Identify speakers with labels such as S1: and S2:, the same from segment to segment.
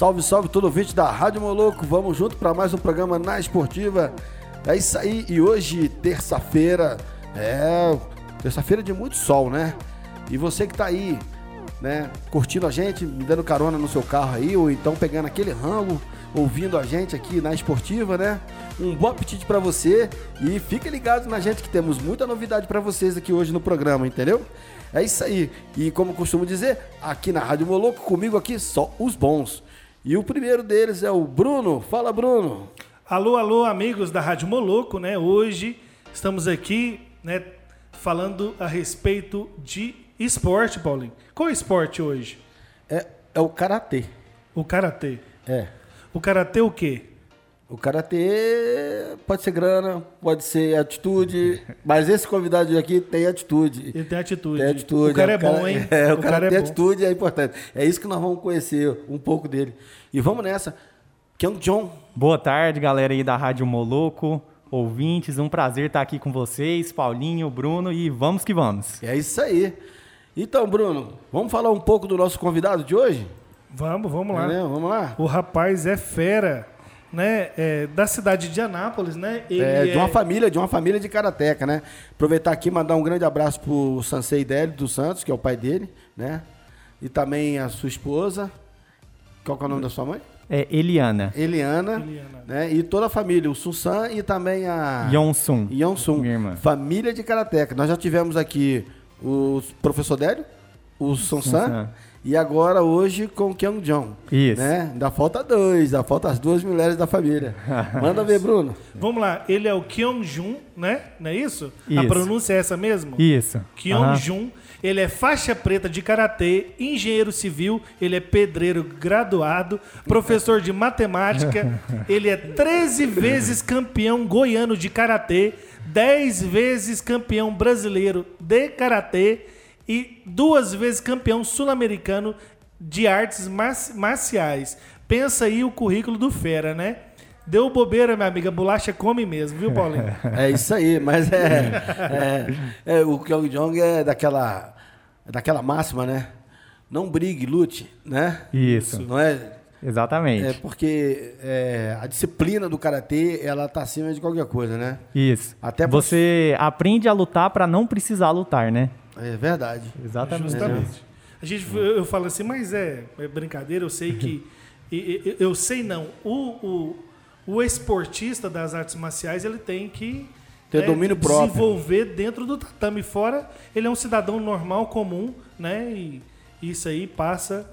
S1: Salve, salve todo ouvinte da Rádio Moloco. Vamos junto para mais um programa na Esportiva. É isso aí. E hoje, terça-feira, é terça-feira de muito sol, né? E você que tá aí, né, curtindo a gente, me dando carona no seu carro aí, ou então pegando aquele rango, ouvindo a gente aqui na Esportiva, né? Um bom apetite para você e fica ligado na gente que temos muita novidade para vocês aqui hoje no programa, entendeu? É isso aí. E como costumo dizer, aqui na Rádio Moloco, comigo aqui só os bons. E o primeiro deles é o Bruno. Fala, Bruno.
S2: Alô, alô, amigos da Rádio Moloco, né? Hoje estamos aqui, né, falando a respeito de esporte, Paulinho. Qual é esporte hoje?
S1: É, é o karatê.
S2: O karatê.
S1: É.
S2: O karatê o quê?
S1: O karatê pode ser grana, pode ser atitude, mas esse convidado aqui tem atitude.
S2: Ele tem atitude.
S1: Tem atitude.
S2: O cara é,
S1: cara-
S2: bom, hein?
S1: É, o, cara,
S2: é
S1: tem
S2: bom.
S1: atitude é importante. É isso que nós vamos conhecer um pouco dele. E vamos nessa. Kyung John.
S3: Boa tarde, galera aí da Rádio Moloco, ouvintes, um prazer estar aqui com vocês, Paulinho, Bruno, e vamos que vamos.
S1: É isso aí. Então, Bruno, vamos falar um pouco do nosso convidado de hoje?
S2: Vamos, vamos lá.
S1: Entendeu? Vamos lá?
S2: O rapaz é fera, né? É da cidade de Anápolis, né? Ele
S1: É, de uma família, de uma família de karateca, né? Aproveitar aqui e mandar um grande abraço pro Sansei Délio dos Santos, que é o pai dele, né? E também a sua esposa. Qual que é o nome da sua mãe?
S3: É Eliana
S1: Eliana,
S2: Eliana.
S1: né? E toda a família, o Susan e também a
S3: Yonsun.
S1: Yonsun.
S3: Minha irmã.
S1: Família de karateca. Nós já tivemos aqui o professor Délio, o Sunsan
S3: Sunsan.
S1: E agora hoje com o Kyung Jong.
S3: Isso.
S1: Né? Ainda falta dois, ainda falta as duas mulheres da família. Manda ver, Bruno.
S2: Vamos lá, ele é o Kyung-jun, né? Não é isso? A
S3: Isso.
S2: pronúncia é essa mesmo?
S3: Isso. Aham.
S2: Kyung-jun. Ele é faixa preta de karatê, engenheiro civil, ele é pedreiro graduado, professor de matemática, ele é 13 vezes campeão goiano de karatê, 10 vezes campeão brasileiro de karatê e duas vezes campeão sul-americano de artes mar- marciais. Pensa aí o currículo do Fera, né? Deu bobeira, minha amiga, bolacha come mesmo, viu, Paulinho?
S1: É isso aí, mas é, é, é, o Kyung Jong é daquela, é daquela máxima, né? Não brigue, lute, né?
S3: Isso.
S1: Não é?
S3: Exatamente.
S1: É porque é, a disciplina do karatê ela tá acima de qualquer coisa, né?
S3: Isso.
S1: Até
S3: Você aprende a lutar para não precisar lutar, né?
S1: É verdade.
S3: Exatamente.
S2: Justamente. A gente, eu, eu falo assim, mas é, é brincadeira, eu sei que. e- e- eu sei não. O, o, o esportista das artes marciais ele tem que
S1: Ter domínio próprio.
S2: desenvolver dentro do tatame. Fora, ele é um cidadão normal, comum, né? E isso aí passa.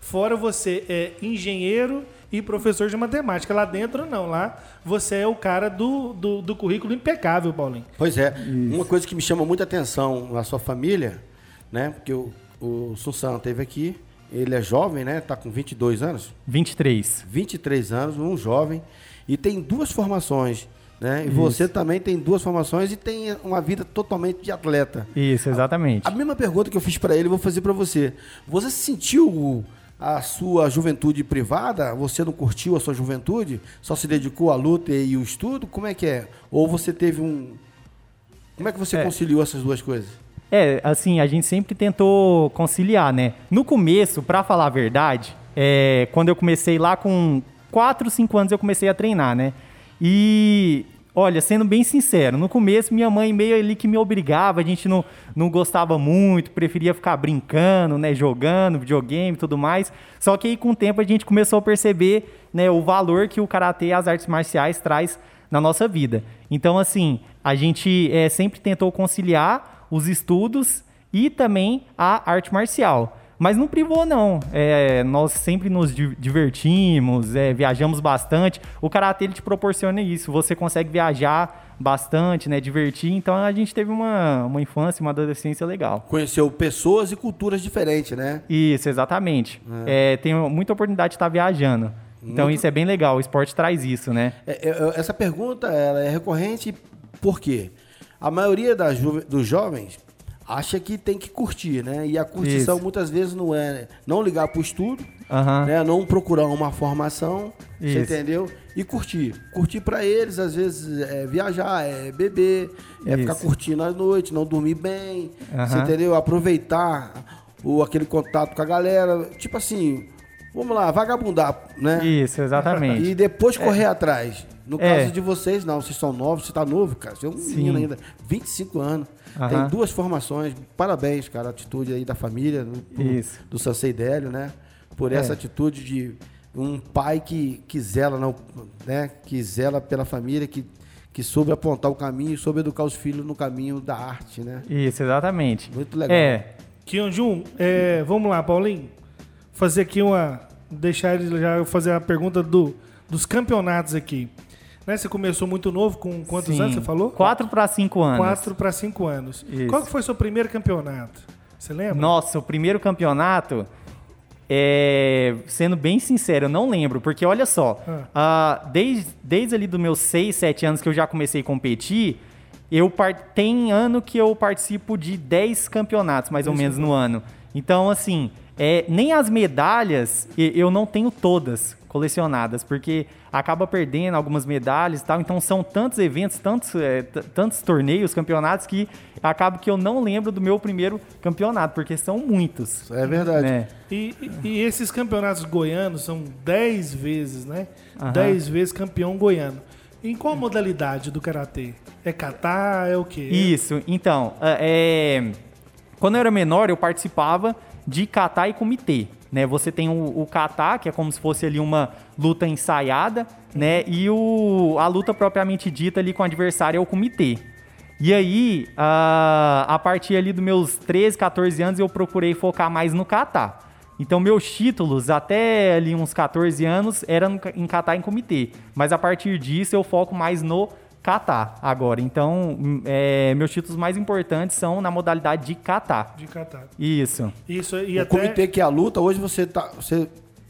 S2: Fora você é engenheiro e professor de matemática. Lá dentro, não. Lá você é o cara do, do, do currículo impecável, Paulinho.
S1: Pois é. Uma coisa que me chama muita atenção na sua família, né? Porque o, o Sussan teve aqui, ele é jovem, né? Tá com 22 anos.
S3: 23.
S1: 23 anos, um jovem, e tem duas formações, né? E você também tem duas formações e tem uma vida totalmente de atleta.
S3: Isso, exatamente.
S1: A mesma pergunta que eu fiz para ele, eu vou fazer para você. Você sentiu a sua juventude privada? Você não curtiu a sua juventude? Só se dedicou à luta e ao estudo? Como é que é? Ou você teve um Como é que você
S3: É.
S1: conciliou essas duas coisas?
S3: É, assim, a gente sempre tentou conciliar, né? No começo, pra falar a verdade, é, quando eu comecei lá com 4, 5 anos eu comecei a treinar, né? E Olha, sendo bem sincero, no começo minha mãe meio ali que me obrigava, a gente não, não gostava muito, preferia ficar brincando, né, jogando videogame e tudo mais. Só que aí com o tempo a gente começou a perceber, né, o valor que o karatê e as artes marciais traz na nossa vida. Então, assim, a gente é, sempre tentou conciliar os estudos e também a arte marcial. Mas não privou, não. É, nós sempre nos divertimos, é, viajamos bastante. O Karatê ele te proporciona isso. Você consegue viajar bastante, né? Divertir. Então a gente teve uma, uma infância, uma adolescência legal.
S1: Conheceu pessoas e culturas diferentes, né?
S3: Isso, exatamente. É. É, tenho muita oportunidade de estar viajando. Então Muito... isso é bem legal. O esporte traz isso, né?
S1: É, é essa pergunta ela é recorrente por quê? A maioria das dos jovens acha que tem que curtir, né? E a curtição Isso. muitas vezes não é não ligar para o estudo, uhum. né? Não procurar uma formação, entendeu? E curtir. Curtir para eles, às vezes, é viajar, é beber, é Isso. ficar curtindo à noite, não dormir bem, uhum. entendeu? Aproveitar o, aquele contato com a galera. Tipo assim, vamos lá, vagabundar, né?
S3: Isso, exatamente.
S1: E depois correr é. atrás. No é. caso de vocês, não, vocês são novos, você tá novo, cara. Você é um Sim. menino ainda, 25 anos. Uhum. Tem duas formações. Parabéns, cara, a atitude aí da família, do, do Sansei Délio, né? Por essa é. atitude de um pai que, que zela, não, né? Que zela pela família, que, que soube apontar o caminho, soube educar os filhos no caminho da arte, né?
S3: Isso, exatamente.
S1: Muito legal.
S2: É. Kyonjun, é, vamos lá, Paulinho. Fazer aqui uma. Deixar ele já fazer a pergunta do, dos campeonatos aqui. Né? Você começou muito novo, com quantos Sim. anos você falou?
S3: Quatro para cinco anos.
S2: Quatro para cinco anos. Isso. Qual foi o seu primeiro campeonato? Você lembra?
S3: Nossa, o primeiro campeonato, é, sendo bem sincero, eu não lembro, porque olha só, ah. uh, desde, desde ali dos meus seis, sete anos que eu já comecei a competir, eu tem ano que eu participo de dez campeonatos, mais ou menos, no ano. Então, assim, é, nem as medalhas eu não tenho todas colecionadas, porque acaba perdendo algumas medalhas e tal. Então são tantos eventos, tantos, é, tantos torneios, campeonatos que acaba que eu não lembro do meu primeiro campeonato, porque são muitos.
S1: É verdade. Né?
S2: E, e, esses campeonatos goianos são 10 vezes, né? 10 vezes campeão goiano. Em qual modalidade do karatê? É kata? É o quê?
S3: Isso. Então, é, é quando eu era menor, eu participava de kata e comitê. Né? Você tem o, o kata, que é como se fosse ali uma luta ensaiada, né? E o, a luta propriamente dita ali com o adversário é o comitê. E aí, a, a partir ali dos meus 13, 14 anos, eu procurei focar mais no kata. Então, meus títulos, até ali uns 14 anos, eram em kata em comitê. Mas a partir disso, eu foco mais no kata agora. Então, é, meus títulos mais importantes são na modalidade de kata.
S2: De kata.
S3: Isso.
S1: Isso e o até... comitê que é a luta, hoje você tá, você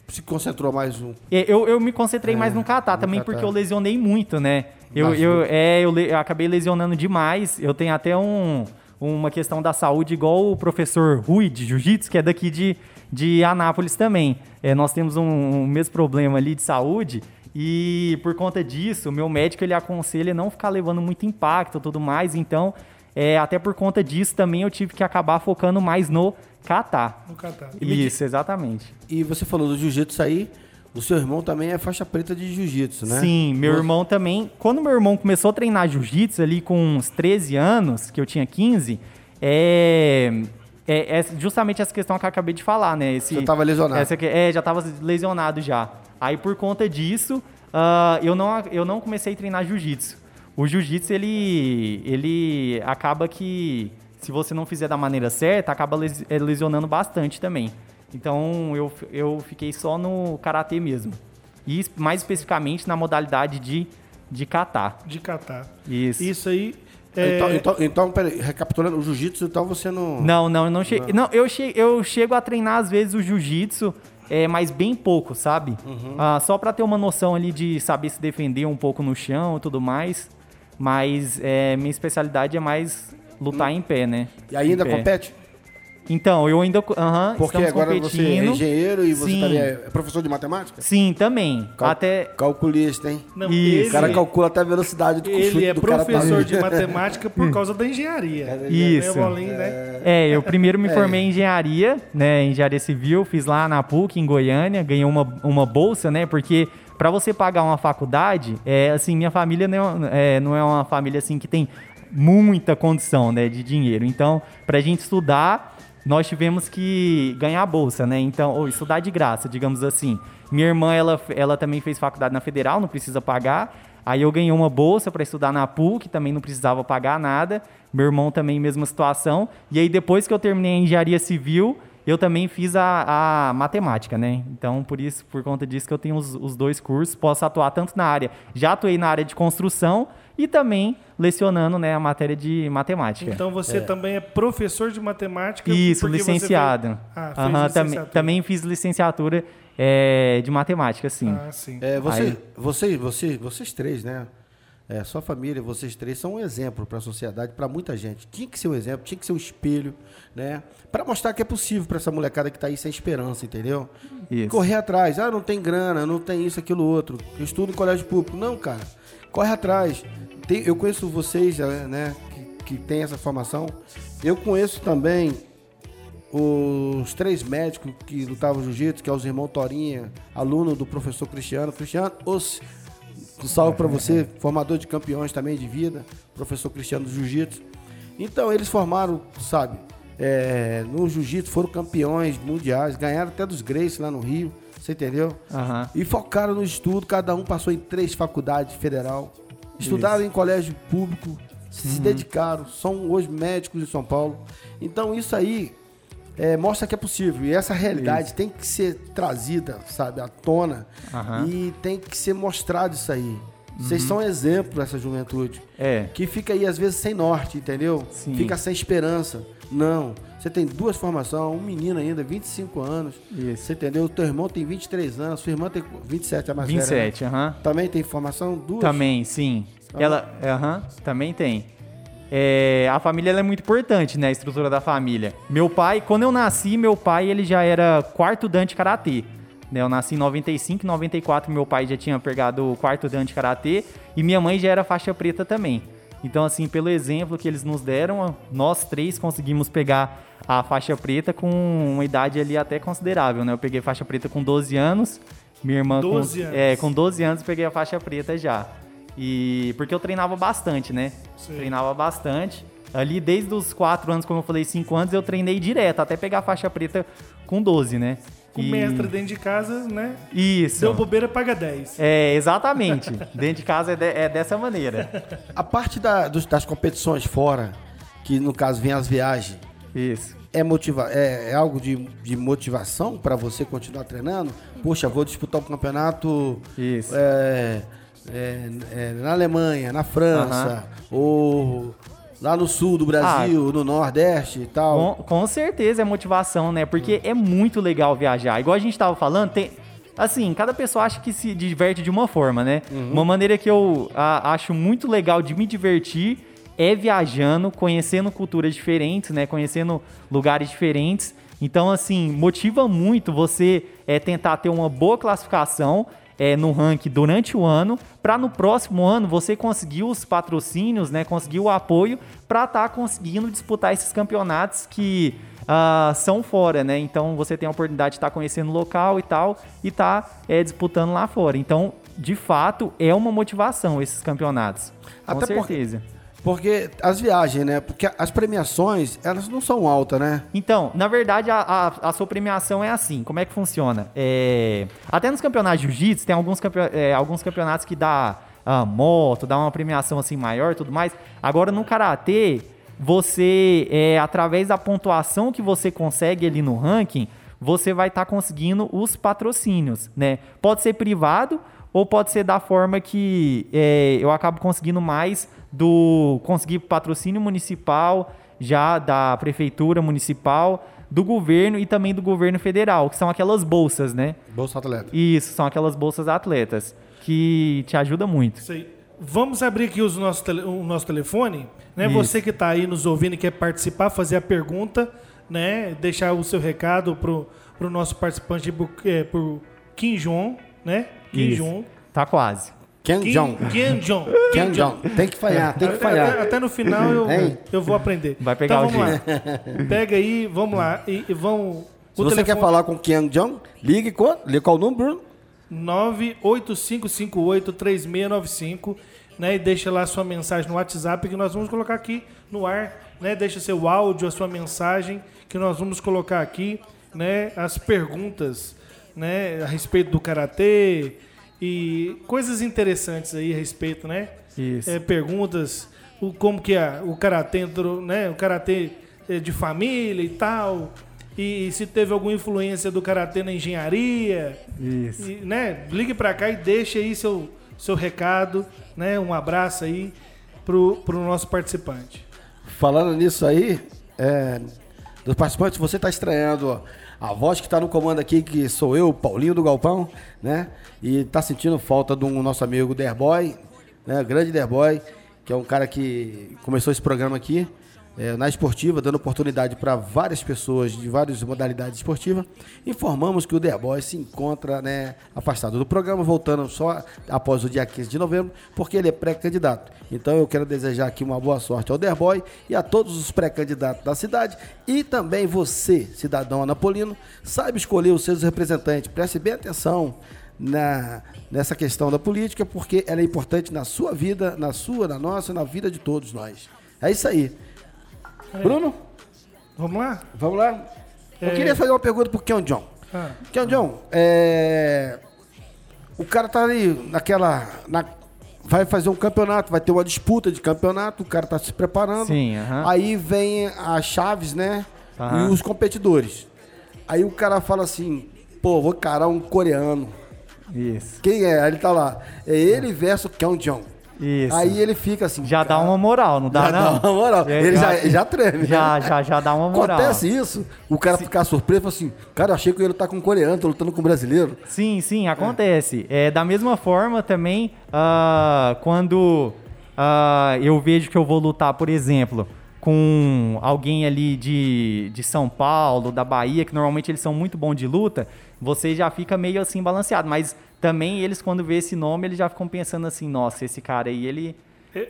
S1: se concentrou mais um.
S3: É, eu, eu me concentrei é, mais no kata também kata. porque eu lesionei muito, né? Eu, eu, é, eu, eu acabei lesionando demais. Eu tenho até um, uma questão da saúde igual o professor Rui de Jiu-Jitsu, que é daqui de, de Anápolis também. É, nós temos um, um mesmo problema ali de saúde. E por conta disso, o meu médico ele aconselha não ficar levando muito impacto e tudo mais. Então, é, até por conta disso também eu tive que acabar focando mais no kata.
S2: No kata.
S3: Isso, exatamente.
S1: E você falou do jiu-jitsu aí. O seu irmão também é faixa preta de jiu-jitsu, né?
S3: Sim, meu Nossa. irmão também. Quando meu irmão começou a treinar jiu-jitsu ali com uns 13 anos, que eu tinha 15, é, é, é, justamente essa questão que eu acabei de falar, né? Esse,
S1: já estava lesionado.
S3: Essa, é, já estava lesionado já. Aí por conta disso, uh, eu, não, eu não comecei a treinar jiu-jitsu. O jiu-jitsu, ele, ele acaba que, se você não fizer da maneira certa, acaba eh, lesionando bastante também. Então eu, eu fiquei só no karatê mesmo. E mais especificamente na modalidade de, de kata.
S2: De kata.
S3: Isso.
S2: Isso aí.
S1: É... Então, então, então peraí, recapitulando, o jiu-jitsu, então você não.
S3: Não, não, eu não cheguei. Não, eu, che eu chego a treinar às vezes o jiu-jitsu é, mas bem pouco, sabe? Uhum. Ah, só para ter uma noção ali de saber se defender um pouco no chão e tudo mais. Mas é, minha especialidade é mais lutar hum. em pé, né?
S1: E ainda compete?
S3: Então, eu ainda. Aham,
S1: Porque agora você é engenheiro e você
S3: Sim.
S1: também é professor de matemática?
S3: Sim, também.
S1: Cal-
S3: Até.
S1: Calculista, hein?
S2: Não,
S3: Isso.
S2: ele,
S1: O cara calcula até a velocidade do
S2: ele é
S1: do cara tá
S2: professor de matemática por causa da engenharia.
S3: Isso.
S2: Né, Bolinho, né?
S3: É, eu primeiro me formei em engenharia, né? Engenharia civil, fiz lá na PUC, em Goiânia, ganhei uma, uma bolsa, né? Porque para você pagar uma faculdade, é assim, minha família não é, é, não é uma família assim que tem muita condição, né, de dinheiro. Então, pra gente estudar, nós tivemos que ganhar a bolsa, né? Então, ou estudar de graça, digamos assim. Minha irmã, ela, ela também fez faculdade na Federal, não precisa pagar. Aí eu ganhei uma bolsa para estudar na PUC, também não precisava pagar nada. Meu irmão também, mesma situação. E aí, depois que eu terminei a engenharia civil, eu também fiz a, a matemática, né? Então, por isso, por conta disso que eu tenho os, os dois cursos, posso atuar tanto na área. Já atuei na área de construção e também lecionando, né, a matéria de matemática.
S2: Então você também é professor de matemática.
S3: Isso, licenciado.
S2: fez- Ah, fez
S3: Aham, também,
S2: licenciatura.
S3: também fiz licenciatura é, de matemática, sim.
S2: Ah, sim.
S1: É, você,
S3: Aí-
S1: você, você, vocês três, né? É, sua família, vocês três são um exemplo para a sociedade, para muita gente. Tinha que ser um exemplo, tinha que ser um espelho, né? Para mostrar que é possível para essa molecada que está aí sem esperança, entendeu?
S3: Isso.
S1: Correr atrás. Ah, não tem grana, não tem isso, aquilo, outro. Eu estudo em colégio público. Não, cara. Corre atrás. Tem- eu conheço vocês, eh, né, que, que tem essa formação. Eu conheço também os três médicos que lutavam jiu-jitsu, que é os irmãos Torinha, aluno do professor Cristiano. Cristiano, os, um salve para você, formador de campeões também de vida, professor Cristiano do Jiu-Jitsu. Então, eles formaram, sabe, é, no Jiu-Jitsu, foram campeões mundiais, ganharam até dos Grace lá no Rio, você entendeu?
S3: Aham.
S1: E focaram no estudo, cada um passou em três faculdades federal, estudaram em colégio público, se dedicaram, são hoje médicos em São Paulo. Então isso aí é, mostra que é possível. E essa realidade tem que ser trazida, sabe, à tona.
S3: Aham.
S1: E tem que ser mostrado isso aí. Vocês são exemplo dessa juventude.
S3: É.
S1: Que fica aí, às vezes, sem norte, entendeu?
S3: Sim.
S1: Fica sem esperança. Não. Você tem duas formações, um menino ainda, 25 anos.
S3: Isso.
S1: Você entendeu? O teu irmão tem 23 anos, sua irmã tem 27, é mais velha, né?
S3: 27, aham.
S1: Também tem formação? Duas?
S3: Também, sim. Ela, aham, também tem. É, a família é muito importante, né? A estrutura da família. Meu pai, quando eu nasci, meu pai ele já era quarto dan de karatê. Né? Eu nasci em 95, em 94 meu pai já tinha pegado o quarto dan de karatê e minha mãe já era faixa preta também. Então, assim, pelo exemplo que eles nos deram, nós três conseguimos pegar a faixa preta com uma idade ali até considerável, né? Eu peguei faixa preta com 12 anos, minha irmã
S2: 12
S3: com,
S2: anos.
S3: É, com 12 anos peguei a faixa preta já. E porque eu treinava bastante, né?
S2: Sim.
S3: Treinava bastante. Ali desde os 4 anos, como eu falei, 5 anos, eu treinei direto, até pegar a faixa preta com 12, né?
S2: Com o
S3: E-
S2: mestre dentro de casa, né?
S3: Isso.
S2: Deu bobeira, paga 10.
S3: É, exatamente. dentro de casa é, de- é dessa maneira.
S1: A parte da- dos- das competições fora, que no caso vem as viagens,
S3: Isso.
S1: é, motiva é, é algo de, de motivação para você continuar treinando? Poxa, vou disputar um campeonato
S3: Isso.
S1: é, é, é, na Alemanha, na França, ou lá no sul do Brasil, no Nordeste e tal.
S3: Com, com certeza é motivação, né? Porque é muito legal viajar. Igual a gente tava falando, tem. Assim, cada pessoa acha que se diverte de uma forma, né? Uma maneira que eu a- acho muito legal de me divertir é viajando, conhecendo culturas diferentes, né? Conhecendo lugares diferentes. Então, assim, motiva muito você é, tentar ter uma boa classificação é, no ranking durante o ano, para no próximo ano você conseguir os patrocínios, né, conseguir o apoio para estar conseguindo disputar esses campeonatos que ah, são fora, né? Então você tem a oportunidade de estar conhecendo o local e tal e estar disputando lá fora. Então, de fato, é uma motivação esses campeonatos. Com
S1: Até
S3: certeza.
S1: Porque as viagens, né? Porque as premiações, elas não são altas, né?
S3: Então, na verdade, a, a, a sua premiação é assim. Como é que funciona? É, até nos campeonatos de jiu-jitsu, tem alguns, campe- é, alguns campeonatos que dá ah, moto, dá uma premiação assim maior tudo mais. Agora, no karatê, você, é, através da pontuação que você consegue ali no ranking, você vai estar conseguindo os patrocínios, né? Pode ser privado ou pode ser da forma que é, eu acabo conseguindo mais do conseguir patrocínio municipal já da prefeitura municipal, do governo e também do governo federal, que são aquelas bolsas, né?
S1: Bolsa Atleta.
S3: Isso, são aquelas bolsas atletas que te ajuda muito.
S2: Isso aí. Vamos abrir aqui os nosso tele- o nosso telefone. Né?
S3: Isso.
S2: Você que está aí nos ouvindo e quer participar, fazer a pergunta, né? Deixar o seu recado pro, pro nosso participante por, é, por Kim Jong, né? Kim
S3: Isso.
S2: Jong.
S3: Tá quase.
S1: Kim
S2: Kim,
S1: Jong.
S2: Kim Jong.
S1: Kim
S2: Kim
S1: Jong. Tem que falhar, tem que
S2: Até,
S1: falhar.
S2: até no final eu,
S1: Hein?
S2: eu vou aprender.
S3: Vai pegar
S2: então,
S3: o
S2: vamos lá. Pega aí, vamos lá. E, e vão.
S1: Se você quer falar com Kim Jong, ligue com, ligue qual o número?
S2: 985583695, né? E deixa lá sua mensagem no WhatsApp que nós vamos colocar aqui no ar, né? Deixa seu áudio, a sua mensagem que nós vamos colocar aqui, né? As perguntas, né? A respeito do karatê e coisas interessantes aí a respeito, né?
S3: Isso.
S2: É, perguntas, o como que é o karatê entrou, né? O karatê é, de família e tal. E se teve alguma influência do karatê na engenharia,
S3: Isso.
S2: e, né, ligue pra cá e deixe aí seu, seu recado, né? Um abraço aí pro, pro nosso participante.
S1: Falando nisso aí, é, dos participantes, você está estranhando ó, a voz que está no comando aqui, que sou eu, Paulinho do Galpão, né? E tá sentindo falta do nosso amigo Derboy, né? Grande Derboy, que é um cara que começou esse programa aqui é, na esportiva, dando oportunidade para várias pessoas de várias modalidades esportivas. Informamos que o Derboy se encontra né, afastado do programa, voltando só após o dia 15 de novembro, porque ele é pré-candidato. Então eu quero desejar aqui uma boa sorte ao Derboy e a todos os pré-candidatos da cidade e também você, cidadão anapolino, saiba escolher os seus representantes. Preste bem atenção na, nessa questão da política, porque ela é importante na sua vida, na sua, na nossa, na vida de todos nós. É isso aí. Bruno,
S2: Vamos lá?
S1: vamos lá? Eu
S2: É.
S1: queria fazer uma pergunta pro Keon John.
S2: Ah,
S1: Keon John, é... o cara tá ali naquela. na- Vai fazer um campeonato, vai ter uma disputa de campeonato, o cara tá se preparando.
S3: Sim, aham.
S1: Aí vem as chaves, né?
S3: Aham.
S1: E os competidores. Aí o cara fala assim, pô, vou encarar um coreano.
S3: Isso.
S1: Quem é? Aí ele tá lá. É ele versus Keon John.
S3: Isso.
S1: Aí ele fica assim.
S3: Já dá uma moral, não dá,
S1: já
S3: não?
S1: dá uma moral.
S3: É,
S1: ele
S3: eu
S1: já, já treme.
S3: Já,
S1: né?
S3: já, já dá uma moral.
S1: Acontece isso, o cara ficar surpreso e assim, cara, achei que ia lutar com um coreano, tô lutando com um brasileiro.
S3: Sim, sim, acontece. É, da mesma forma também, ah, quando ah, eu vejo que eu vou lutar, por exemplo, com alguém ali de, de São Paulo, da Bahia, que normalmente eles são muito bons de luta, você já fica meio assim balanceado. Mas também eles, quando vê esse nome, eles já ficam pensando assim, nossa, esse cara aí, ele...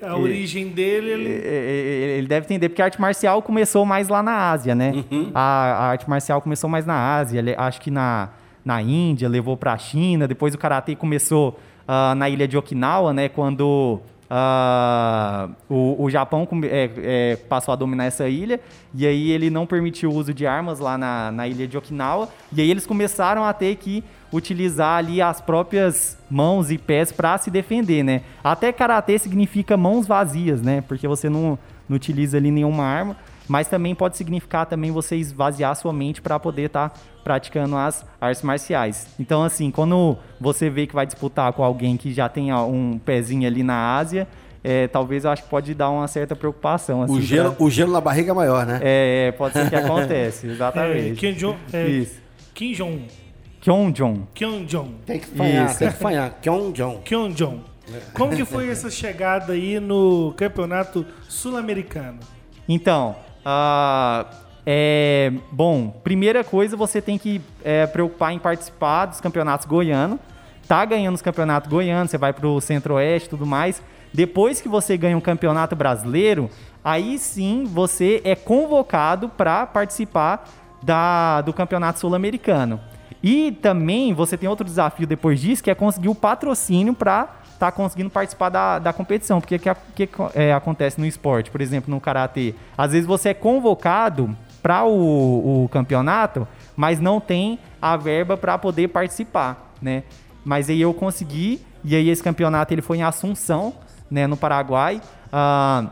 S2: a origem dele, ele.
S3: É, é, Ele deve entender, porque a arte marcial começou mais lá na Ásia, né? A, a arte marcial começou mais na Ásia, ele- acho que na, na Índia, levou pra China, depois o Karatê começou ah, na ilha de Okinawa, né? Quando ah, o, o Japão é, é, passou a dominar essa ilha, e aí ele não permitiu o uso de armas lá na, na ilha de Okinawa, e aí eles começaram a ter que utilizar ali as próprias mãos e pés para se defender, né? Até karatê significa mãos vazias, né? Porque você não, não utiliza ali nenhuma arma, mas também pode significar também você esvaziar sua mente para poder estar praticando as artes marciais. Então, assim, quando você vê que vai disputar com alguém que já tem um pezinho ali na Ásia, é, talvez eu acho que pode dar uma certa preocupação. Assim,
S1: O gelo,
S3: pra-
S1: o gelo na barriga é maior, né?
S3: É, pode ser que acontece,
S2: É,
S3: exatamente.
S2: Kim Jong. É,
S3: Isso.
S2: Kim Jong.
S3: Kyon Jong.
S2: Kim Jong.
S1: Tem que fanhar,
S3: Isso.
S1: tem que fanhar. Keon John.
S2: Kim Jong. Como que foi essa chegada aí no campeonato sul-americano?
S3: Então, ah, é, bom, primeira coisa você tem que é, preocupar em participar dos campeonatos goianos. Tá ganhando os campeonatos goianos, você vai pro centro-oeste e tudo mais. Depois que você ganha um campeonato brasileiro, aí sim você é convocado para participar da, do campeonato sul-americano. E também você tem outro desafio depois disso, que é conseguir o patrocínio para estar conseguindo participar da, da competição. Porque o que, que é, acontece no esporte, por exemplo, no karatê? Às vezes você é convocado para o, o campeonato, mas não tem a verba para poder participar, né? Mas aí eu consegui, e aí esse campeonato ele foi em Assunção, né, no Paraguai. Ah,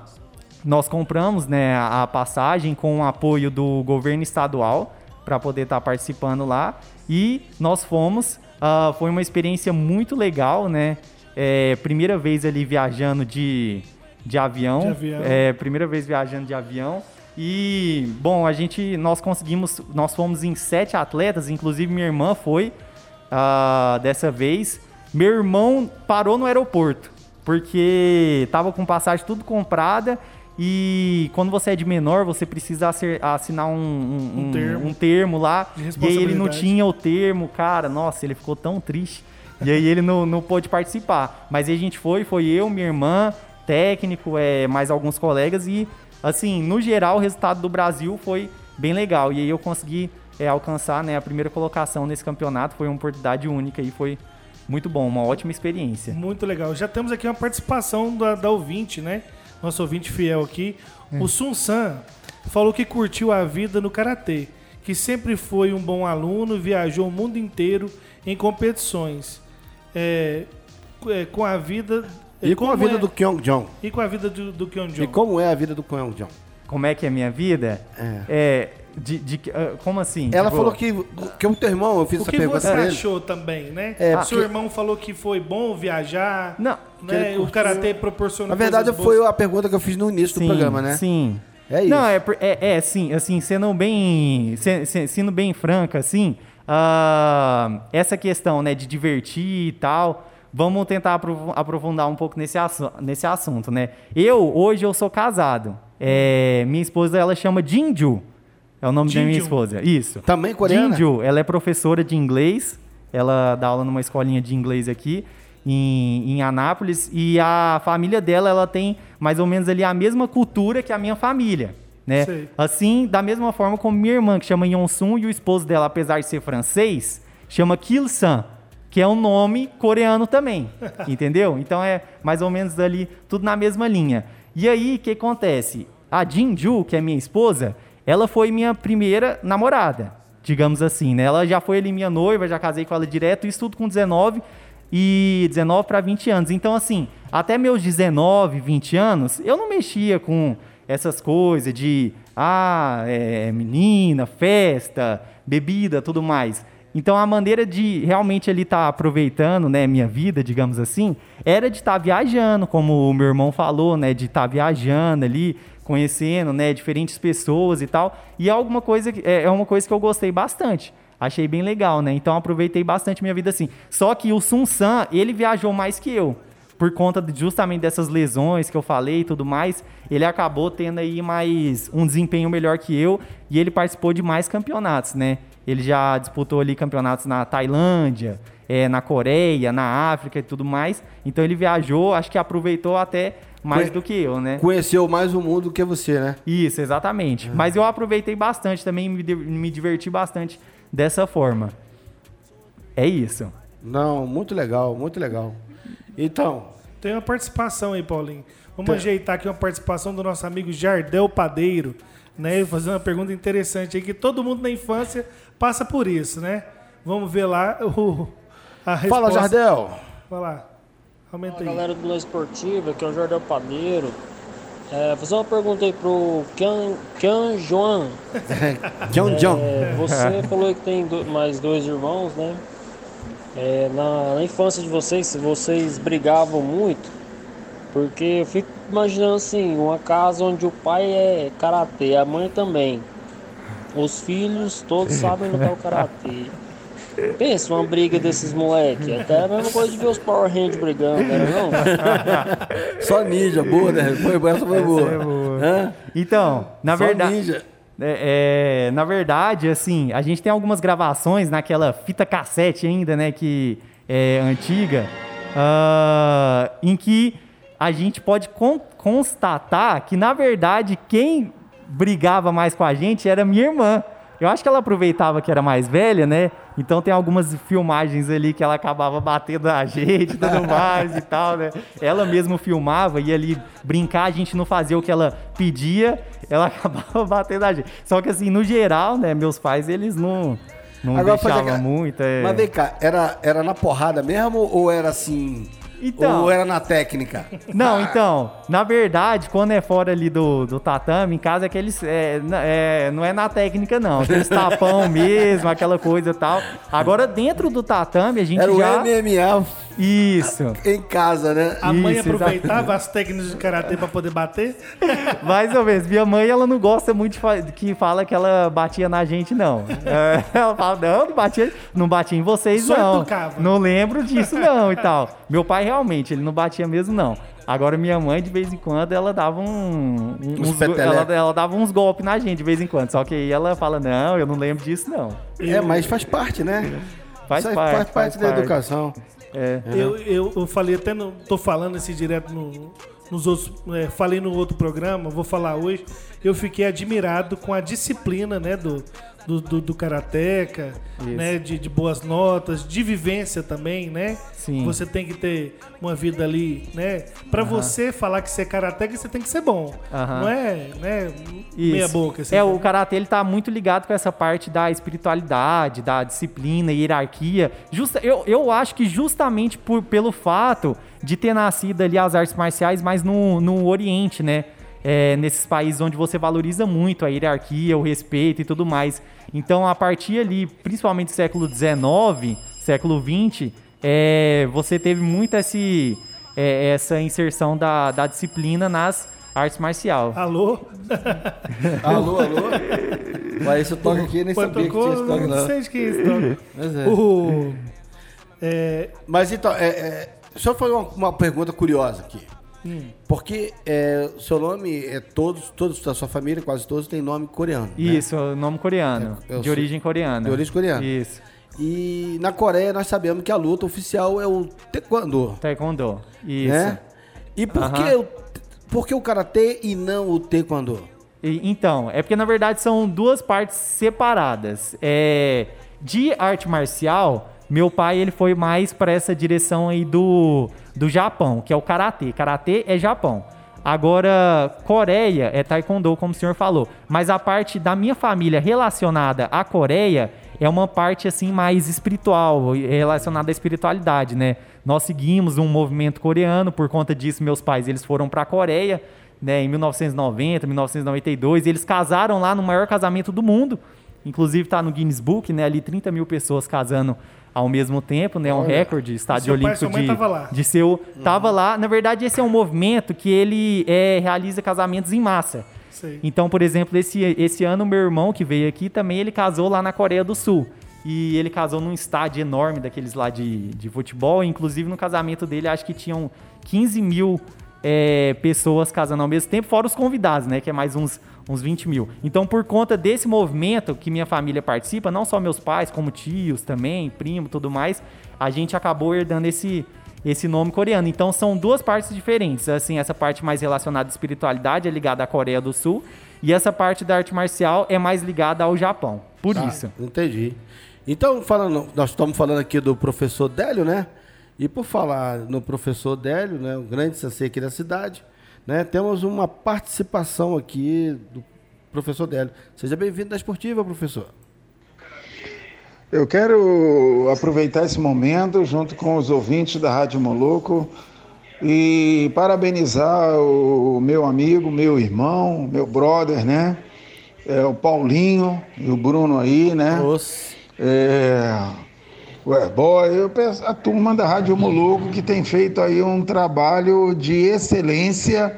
S3: nós compramos né, a passagem com o apoio do governo estadual para poder estar participando lá e nós fomos. ah, foi uma experiência muito legal, né? É, primeira vez ali viajando de, de avião.
S2: De avião.
S3: É, primeira vez viajando de avião. E, bom, a gente, nós conseguimos, nós fomos em sete atletas, inclusive minha irmã foi ah, dessa vez. Meu irmão parou no aeroporto, porque tava com passagem tudo comprada E quando você é de menor, você precisa assinar um, um-
S2: Um termo.
S3: um termo lá. E ele não tinha o termo, cara. Nossa, ele ficou tão triste. E aí ele não, não pôde participar. Mas aí a gente foi, foi eu, minha irmã, técnico, é, mais alguns colegas. E, assim, no geral, o resultado do Brasil foi bem legal. E aí eu consegui é, alcançar né, a primeira colocação nesse campeonato. Foi uma oportunidade única e foi muito bom, uma ótima experiência.
S2: Muito legal. Já temos aqui uma participação da, da ouvinte, né? Nosso ouvinte fiel aqui. O Sun San falou que curtiu a vida no Karatê, que sempre foi um bom aluno, viajou o mundo inteiro em competições. É, é, com a vida...
S1: E com a
S2: como
S1: vida
S2: é-
S1: do Kyung Jong?
S2: E com a vida do, do Kyung
S1: E
S2: Jong.
S1: como é a vida do Kyung Jong?
S3: Como é que é a minha vida?
S1: É.
S3: É, de, de- ah, como assim?
S1: Ela
S3: Tipo,
S1: falou que, que o teu irmão, eu fiz essa
S2: que
S1: pergunta
S2: você
S1: pra ele.
S2: achou também, né?
S1: É,
S2: Seu
S1: porque-
S2: irmão falou que foi bom viajar,
S3: Não,
S2: né? O. Karatê proporciona
S1: Na verdade, foi
S2: boas.
S1: a pergunta que eu fiz no início do
S3: Sim,
S1: programa, né?
S3: Sim.
S1: É isso.
S3: Não, é, é, é sim, assim, sendo bem, se- se- sendo bem franca, assim, ah, essa questão, né, de divertir e tal, vamos tentar apro- aprofundar um pouco nesse, assu- nesse assunto, né? Eu, hoje, eu sou casado. É, minha esposa, ela chama Jinju. É o nome da minha
S2: Jinju.
S3: esposa. Isso.
S1: Também coreana?
S3: Jinju, ela é professora de inglês. Ela dá aula numa escolinha de inglês aqui em, em Anápolis. E a família dela, ela tem mais ou menos ali a mesma cultura que a minha família. Né?
S2: Sei.
S3: Assim, da mesma forma como minha irmã, que chama Yonsun, e o esposo dela, apesar de ser francês, chama Kil-san, que é um nome coreano também. entendeu? Então é mais ou menos ali, tudo na mesma linha. E aí, o que acontece? A Jinju, que é minha esposa, ela foi minha primeira namorada, digamos assim, né? Ela já foi ali minha noiva, já casei com ela direto, isso tudo com 19 e 19 para 20 anos. Então, assim, até meus 19, 20 anos, eu não mexia com essas coisas de, ah, é, menina, festa, bebida, tudo mais. Então, a maneira de realmente ele estar aproveitando, né, minha vida, digamos assim, era de estar viajando, como o meu irmão falou, né, de estar viajando ali, conhecendo, né, diferentes pessoas e tal. E é alguma coisa, é é uma coisa que eu gostei bastante. Achei bem legal, né? Então aproveitei bastante minha vida assim. Só que o Sun San, ele viajou mais que eu. Por conta de- justamente dessas lesões que eu falei e tudo mais, ele acabou tendo aí mais um desempenho melhor que eu e ele participou de mais campeonatos, né? Ele já disputou ali campeonatos na Tailândia, eh, na Coreia, na África e tudo mais. Então ele viajou, acho que aproveitou até mais
S1: Conhe-
S3: do que eu, né?
S1: Conheceu mais o mundo do que você, né?
S3: Isso, exatamente. Mas eu aproveitei bastante também, me, me diverti bastante dessa forma. É isso.
S1: Não, muito legal, muito legal. Então,
S2: Tem uma participação aí, Paulinho. Vamos ajeitar aqui uma participação do nosso amigo Jardel Padeiro, né? Fazer uma pergunta interessante aí, que todo mundo na infância passa por isso, né? Vamos ver lá o, a resposta.
S1: fala, Jardel.
S2: Vai lá. Aumenta
S4: Fala
S2: aí.
S4: galera do Nós Esportiva, aqui é o Jordão Padeiro. É, fazer uma pergunta aí pro Kian, Kian Joan.
S1: John John.
S4: É, você falou que tem do- mais dois irmãos, né? É, na, na infância de vocês, se vocês brigavam muito, porque eu fico imaginando assim, uma casa onde o pai é karatê, a mãe também. Os filhos todos sabem lutar o karatê. Pensa uma briga desses moleque, até a mesma coisa de ver os Power Rangers brigando, né? Não?
S1: Só ninja, boa, né? Foi, essa foi boa.
S3: é boa.
S1: Hã?
S3: Então, na
S1: Só
S3: verdade.
S1: ninja.
S3: É, é, na verdade, assim, a gente tem algumas gravações naquela fita cassete ainda, né, que é antiga, ah, em que a gente pode con- constatar que, na verdade, quem brigava mais com a gente era minha irmã. Eu acho que ela aproveitava que era mais velha, né? Então tem algumas filmagens ali que ela acabava batendo a gente e tudo mais e tal, né? Ela mesma filmava, ia ali brincar, a gente não fazia o que ela pedia, ela acabava batendo a gente. Só que assim, no geral, né, meus pais, eles não, não
S1: Agora,
S3: deixavam muito. é.
S1: Mas vem cá, era, era na porrada mesmo ou era assim?
S3: Então.
S1: Ou era na técnica?
S3: Não, então, na verdade, quando é fora ali do, do tatame, em casa, aqueles. É, é, não é na técnica, não. Aqueles tapão mesmo, aquela coisa e tal. Agora, dentro do tatame, a gente
S1: Era o
S3: já.
S1: MMA
S3: Isso.
S1: em casa, né?
S2: A mãe
S3: Isso,
S2: aproveitava as técnicas de karatê pra poder bater.
S3: Mais ou menos. Minha mãe, ela não gosta muito de que fala que ela batia na gente, não. É, ela fala, não, não batia, não batia em vocês,
S2: Só
S3: não.
S2: educava.
S3: Não lembro disso, não, e tal. Meu pai, realmente, ele não batia mesmo, não. Agora minha mãe, de vez em quando, ela dava um, um-
S1: Uns
S3: ela, ela dava uns golpes na gente de vez em quando. Só que aí ela fala, não, eu não lembro disso, não.
S1: É, mas faz parte, né?
S3: Faz
S1: Isso aí
S3: parte,
S1: faz parte
S3: faz
S1: da
S3: parte.
S1: educação.
S3: É.
S2: Eu, eu, eu falei até, no, tô falando esse direto no- nos outros, é, falei no outro programa, vou falar hoje. Eu fiquei admirado com a disciplina, né, do do, do, do karateca, né, de, de boas notas, de vivência também, né?
S3: Sim.
S2: Você tem que ter uma vida ali, né? Pra você falar que você é karateca, você tem que ser bom. Não é, né,
S3: Isso.
S2: meia boca. assim,
S3: é,
S2: né?
S3: o karatê ele tá muito ligado com essa parte da espiritualidade, da disciplina, hierarquia. Justa, eu, eu acho que justamente por, pelo fato de ter nascido ali as artes marciais mais no, no Oriente, né? É, nesses países onde você valoriza muito a hierarquia, o respeito e tudo mais. Então, a partir ali, principalmente do século XIX, século XX, é, você teve muito esse, é, essa inserção da, da disciplina nas artes marciais.
S2: Alô?
S1: Alô, alô? Vai, esse toque aqui, nem
S2: Quando
S1: sabia que tinha
S2: tocou,
S1: esse toque,
S2: não
S1: não.
S2: sei de quem é esse toque.
S1: Mas é.
S2: O, é,
S1: Mas então, é, é, deixa eu fazer uma, uma pergunta curiosa aqui. Porque é, seu nome é todos, todos da sua família, quase todos, tem nome coreano. né?
S3: Isso, nome coreano.
S1: É,
S3: de origem coreana.
S1: De origem coreana.
S3: Isso.
S1: E na Coreia nós sabemos que a luta oficial é o Taekwondo.
S3: Taekwondo. Isso.
S1: Né? E por, que o, por que o Karatê e não o Taekwondo?
S3: E- então, é porque na verdade são duas partes separadas. É, de arte marcial, meu pai ele foi mais para essa direção aí do, do Japão, que é o karatê. Karatê é Japão. Agora, Coreia é taekwondo, como o senhor falou. Mas a parte da minha família relacionada à Coreia é uma parte assim mais espiritual, relacionada à espiritualidade, né? Nós seguimos um movimento coreano, por conta disso meus pais eles foram para a Coreia, né, em 1990, 1992, eles casaram lá no maior casamento do mundo. Inclusive está no Guinness Book, né? Ali 30 mil pessoas casando ao mesmo tempo, né? Um recorde, estádio
S2: seu pai
S3: olímpico
S2: mãe
S3: de,
S2: tava lá.
S3: de ser o- tava lá. Na verdade, esse é um movimento que ele é, realiza casamentos em massa.
S2: sei.
S3: Então, por exemplo, esse, esse ano meu irmão que veio aqui também ele casou lá na Coreia do Sul. E ele casou num estádio enorme daqueles lá de, de futebol. Inclusive no casamento dele acho que tinham 15 mil é, pessoas casando ao mesmo tempo, fora os convidados, né? Que é mais uns, uns 20 mil. Então, por conta desse movimento que minha família participa, não só meus pais, como tios também, primo, tudo mais, a gente acabou herdando esse, esse nome coreano. Então são duas partes diferentes. Assim, essa parte mais relacionada à espiritualidade é ligada à Coreia do Sul e essa parte da arte marcial é mais ligada ao Japão. Por
S1: Tá,
S3: isso.
S1: Entendi. Então, falando, nós estamos falando aqui do professor Délio, né? E por falar no professor Délio, né, o grande sensei aqui da cidade, né, temos uma participação aqui do professor Délio. Seja bem-vindo da Esportiva, professor.
S5: Eu quero aproveitar esse momento junto com os ouvintes da Rádio Moloco e parabenizar o meu amigo, meu irmão, meu brother, né? É, o Paulinho e o Bruno aí, né?
S1: Os...
S5: É, o Airboy, eu penso, a turma da Rádio Moloco que tem feito aí um trabalho de excelência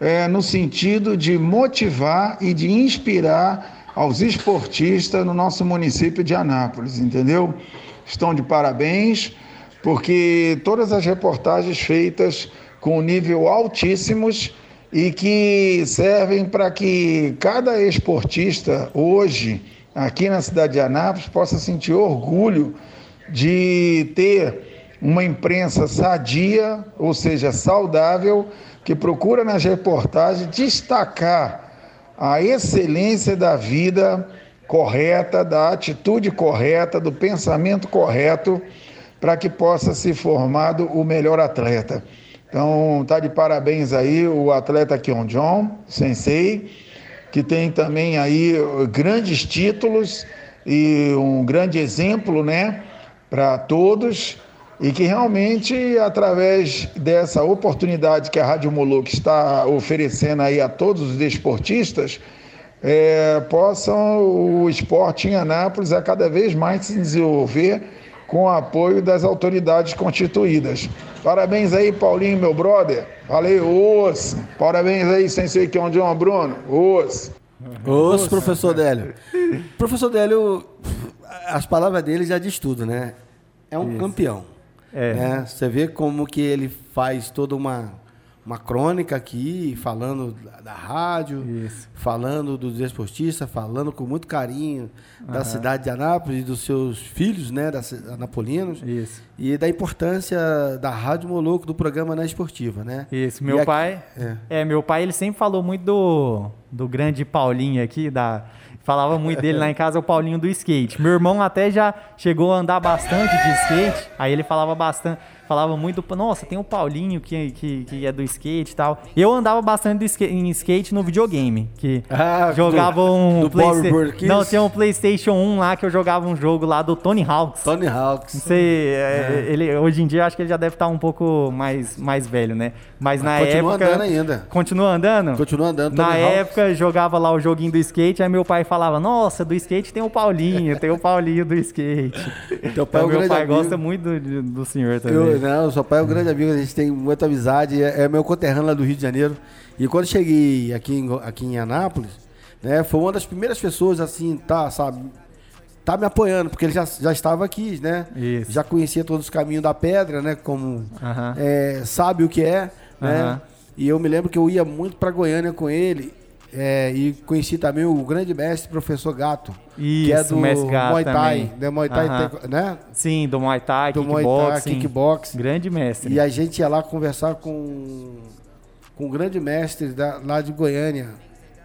S5: é, no sentido de motivar e de inspirar aos esportistas no nosso município de Anápolis, entendeu? Estão de parabéns, porque todas as reportagens feitas com nível altíssimos e que servem para que cada esportista hoje aqui na cidade de Anápolis possa sentir orgulho de ter uma imprensa sadia, ou seja, saudável, que procura nas reportagens destacar a excelência da vida correta, da atitude correta, do pensamento correto, para que possa ser formado o melhor atleta. Então, tá de parabéns aí o atleta Kion John, sensei, que tem também aí grandes títulos e um grande exemplo, né, para todos e que realmente através dessa oportunidade que a Rádio Moloco está oferecendo aí a todos os desportistas, é, possam o esporte em Anápolis a cada vez mais se desenvolver com o apoio das autoridades constituídas. Parabéns aí, Paulinho, meu brother. Valeu, os. Parabéns aí, Sensei Kion John Bruno. Os.
S1: Os, professor Délio. professor Délio, as palavras dele já diz tudo, né? É um campeão.
S3: É.
S1: né? Você vê como que ele faz toda uma, uma crônica aqui, falando da, da rádio,
S3: Isso.
S1: falando dos esportistas, falando com muito carinho da cidade de Anápolis, dos seus filhos, né, da, anapolinos,
S3: Isso.
S1: e da importância da Rádio Moloco, do programa Na Esportiva, né?
S3: Isso,
S1: E
S3: meu
S1: aqui-
S3: pai.
S1: É.
S3: É. meu pai ele sempre falou muito do, do grande Paulinho aqui, da. Falava muito dele lá em casa, o Paulinho do skate. Meu irmão até já chegou a andar bastante de skate. Aí ele falava bastante, falava muito, nossa, tem o Paulinho que, que, que é do skate e tal. Eu andava bastante skate, em skate no videogame, que
S1: Ah,
S3: jogava
S1: do-
S3: um
S1: do
S3: Playsta-? Não, tinha um PlayStation 1 lá que eu jogava um jogo lá do Tony Hawks.
S1: Tony Hawks.
S3: Não sei, é, ele, hoje em dia eu acho que ele já deve estar um pouco mais, mais velho, né? Mas na
S1: Continua
S3: época.
S1: andando ainda.
S3: Continua andando?
S1: Continua andando,
S3: Na
S1: Tony Hawks.
S3: época jogava lá o joguinho do skate, aí meu pai falava: Nossa, do skate tem o Paulinho, tem o Paulinho do skate.
S1: Teu pai é
S3: Então,
S1: um
S3: meu pai
S1: amigo.
S3: gosta muito do, do senhor também.
S1: Eu, não, seu pai é um grande amigo, a gente tem muita amizade, é, é meu conterrâneo lá do Rio de Janeiro. E quando cheguei aqui em, aqui em Anápolis, né, foi uma das primeiras pessoas, assim, tá, sabe, tá me apoiando, porque ele já, já estava aqui, né?
S3: Isso.
S1: Já conhecia todos os caminhos da pedra, né? Como
S3: Aham.
S1: é, sabe o que é, né?
S3: Aham.
S1: E eu me lembro que eu ia muito para Goiânia com ele. É, e conheci também o grande mestre professor Gato, que é
S3: Isso,
S1: do
S3: mestre Gato
S1: Muay Thai,
S3: também.
S1: né? Muay Thai,
S3: Aham.
S1: Taekw- né?
S3: Sim, do Muay Thai,
S1: Do Muay Thai,
S3: kickboxing.
S1: kickboxing.
S3: Grande mestre.
S1: E a gente ia lá conversar com, com o grande mestre da- lá de Goiânia,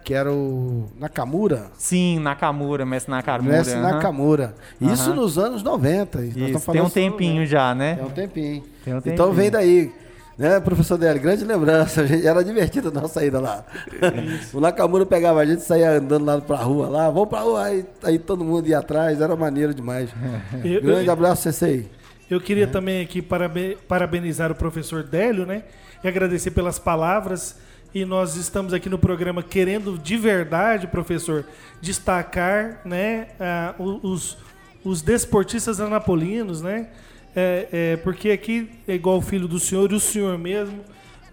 S1: que era o Nakamura.
S3: Sim, Nakamura, mestre Nakamura.
S1: Mestre
S3: aham.
S1: Nakamura. Isso
S3: Aham.
S1: nos anos 90. Nós estamos
S3: Isso, tem um
S1: isso-
S3: tempinho já, né?
S1: Tem um tempinho.
S3: Tem um
S1: Então
S3: tempinho.
S1: vem daí. Né, professor Délio? Grande lembrança. Gente- Era divertido a nossa saída lá. o Nakamura pegava a gente e saía andando lá pra rua lá. Vamos pra rua. Aí, aí todo mundo ia atrás. Era maneiro demais.
S2: Eu-
S1: Grande
S2: eu-
S1: abraço, Sensei.
S2: Eu queria também aqui parabe- parabenizar o professor Délio, né? E agradecer pelas palavras. E nós estamos aqui no programa querendo de verdade, professor, destacar, né, ah, os, os desportistas anapolinos, né? É, é, porque aqui é igual o filho do senhor e o senhor mesmo,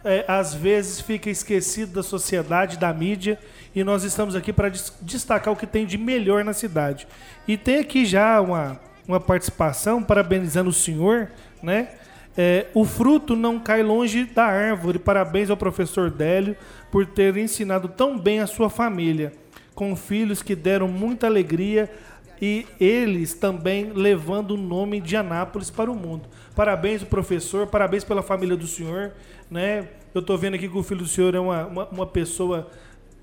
S2: é, às vezes fica esquecido da sociedade, da mídia, e nós estamos aqui para des- destacar o que tem de melhor na cidade. E tem aqui já uma, uma participação parabenizando o senhor, né? É, o fruto não cai longe da árvore. Parabéns ao professor Délio por ter ensinado tão bem a sua família, com filhos que deram muita alegria e eles também levando o nome de Anápolis para o mundo. Parabéns, professor, parabéns pela família do senhor, né? Eu tô vendo aqui que o filho do senhor é uma, uma, uma pessoa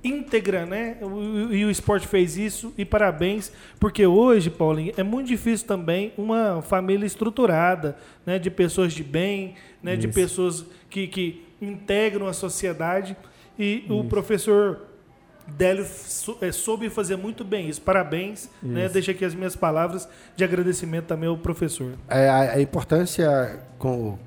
S2: íntegra, né? E o esporte fez isso e parabéns, porque hoje, Paulinho, é muito difícil também uma família estruturada, né? De pessoas de bem, né? De
S3: Isso.
S2: pessoas que, que integram a sociedade e o professor Délio eh, soube fazer muito bem isso. Parabéns, né? Deixa aqui as minhas palavras de agradecimento também ao professor.
S1: É, a, a importância com o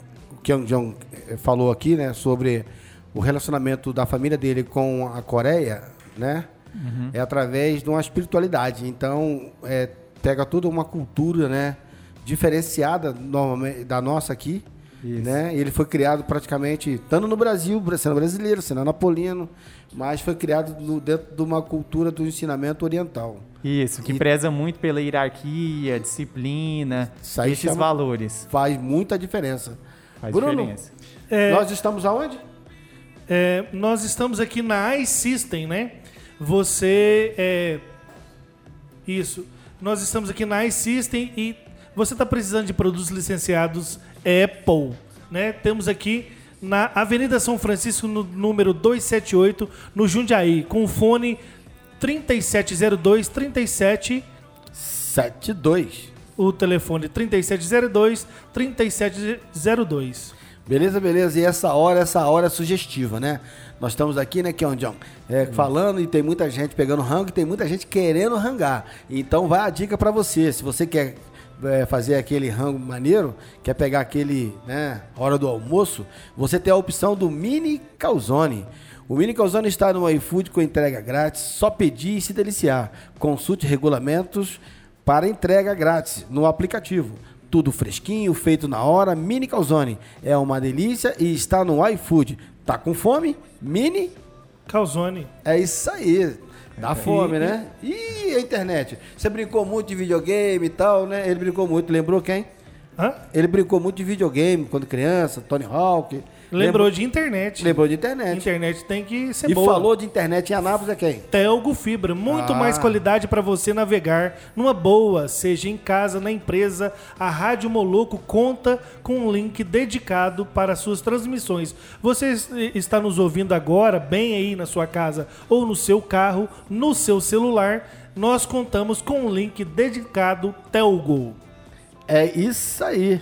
S1: que o John eh, falou aqui, né, sobre o relacionamento da família dele com a Coreia, né, é através de uma espiritualidade. Então, é, pega toda uma cultura, né, diferenciada da nossa aqui, né? Ele foi criado praticamente estando no Brasil, sendo brasileiro, sendo anapolino, mas foi criado no- dentro de uma cultura do ensinamento oriental.
S3: Isso, que
S1: E-
S3: preza muito pela hierarquia, disciplina,
S1: Isso
S3: esses
S1: chama-
S3: valores.
S1: Faz muita diferença.
S3: Faz
S1: Bruno,
S3: diferença.
S2: É,
S1: nós estamos aonde?
S2: É, nós estamos aqui na iSystem, né? Você é isso. Nós estamos aqui na iSystem e você está precisando de produtos licenciados Apple, né? Temos aqui na Avenida São Francisco, no número 278, no Jundiaí, com o fone 3702 37
S1: 72.
S2: o telefone 3702 3702.
S1: Beleza, beleza. E essa hora, essa hora é sugestiva, né? Nós estamos aqui, né, Keon John? É, falando e tem muita gente pegando rango e tem muita gente querendo rangar. Então vai a dica pra você. Se você quer é, fazer aquele rango maneiro, quer pegar aquele, né, hora do almoço, você tem a opção do Mini Calzone. O Mini Calzone está no iFood com entrega grátis. Só pedir e se deliciar. Consulte regulamentos para entrega grátis no aplicativo. Tudo fresquinho, feito na hora. Mini Calzone é uma delícia e está no iFood. Tá com fome? Mini?
S2: Calzone.
S1: É isso aí. Dá fome, né? E a internet? Você brincou muito de videogame e tal, né? Ele brincou muito. Lembrou quem?
S2: Hã?
S1: Ele brincou muito de videogame quando criança, Tony Hawk.
S2: Lembrou de internet.
S1: Lembrou de internet.
S2: Internet tem que ser
S1: E
S2: boa.
S1: falou de internet em Anápolis é quem?
S2: Telgo Fibra, muito
S1: Ah.
S2: mais qualidade para você navegar numa boa, seja em casa, na empresa. A Rádio Moloco conta com um link dedicado para suas transmissões. Você es- está nos ouvindo agora, bem aí na sua casa ou no seu carro, no seu celular. Nós contamos com um link dedicado Telgo.
S1: É isso aí.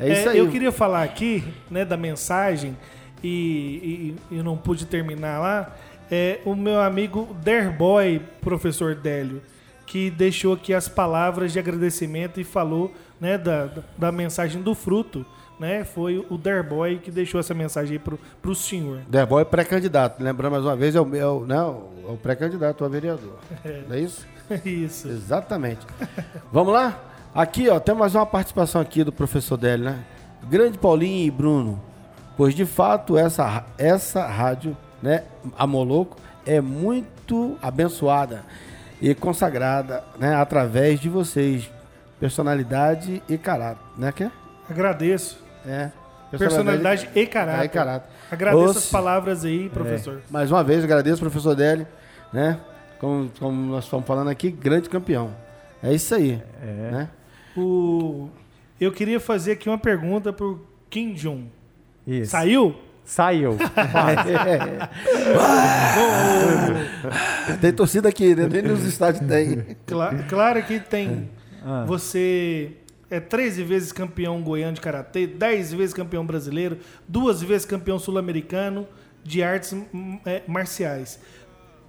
S1: É isso
S2: É,
S1: aí.
S2: Eu queria falar aqui, né, da mensagem e, e- e não pude terminar lá. É o meu amigo Derboy, professor Délio, que deixou aqui as palavras de agradecimento e falou, né, da, da, mensagem do fruto, né? Foi o Derboy que deixou essa mensagem aí pro, pro senhor.
S1: Derboy é pré-candidato. Lembrando mais uma vez, é o, é o, né, o pré-candidato a vereador. Não é isso?
S2: Isso.
S1: Exatamente. Vamos lá? Aqui, ó, tem mais uma participação aqui do professor Délio, né? Grande Paulinho e Bruno. Pois de fato, essa, essa rádio, né, a Moloco, é muito abençoada e consagrada, né, através de vocês. Personalidade e caráter, né? Que é?
S2: Agradeço.
S1: É.
S2: Personalidade e caráter.
S1: É, e caráter.
S2: Agradeço
S1: Ouça-
S2: as palavras aí, professor.
S1: Mais uma vez, agradeço, professor Délio, né? Como, como nós estamos falando aqui, grande campeão. É isso aí. Né?
S2: O... Eu queria fazer aqui uma pergunta pro Kim Jong.
S3: Isso.
S2: Saiu?
S3: Saiu.
S1: Tem torcida aqui, né? Nem nos estádios tem.
S2: Cla- claro que tem. Você é 13 vezes campeão goiano de karatê, 10 vezes campeão brasileiro, duas vezes campeão sul-americano de artes é, marciais.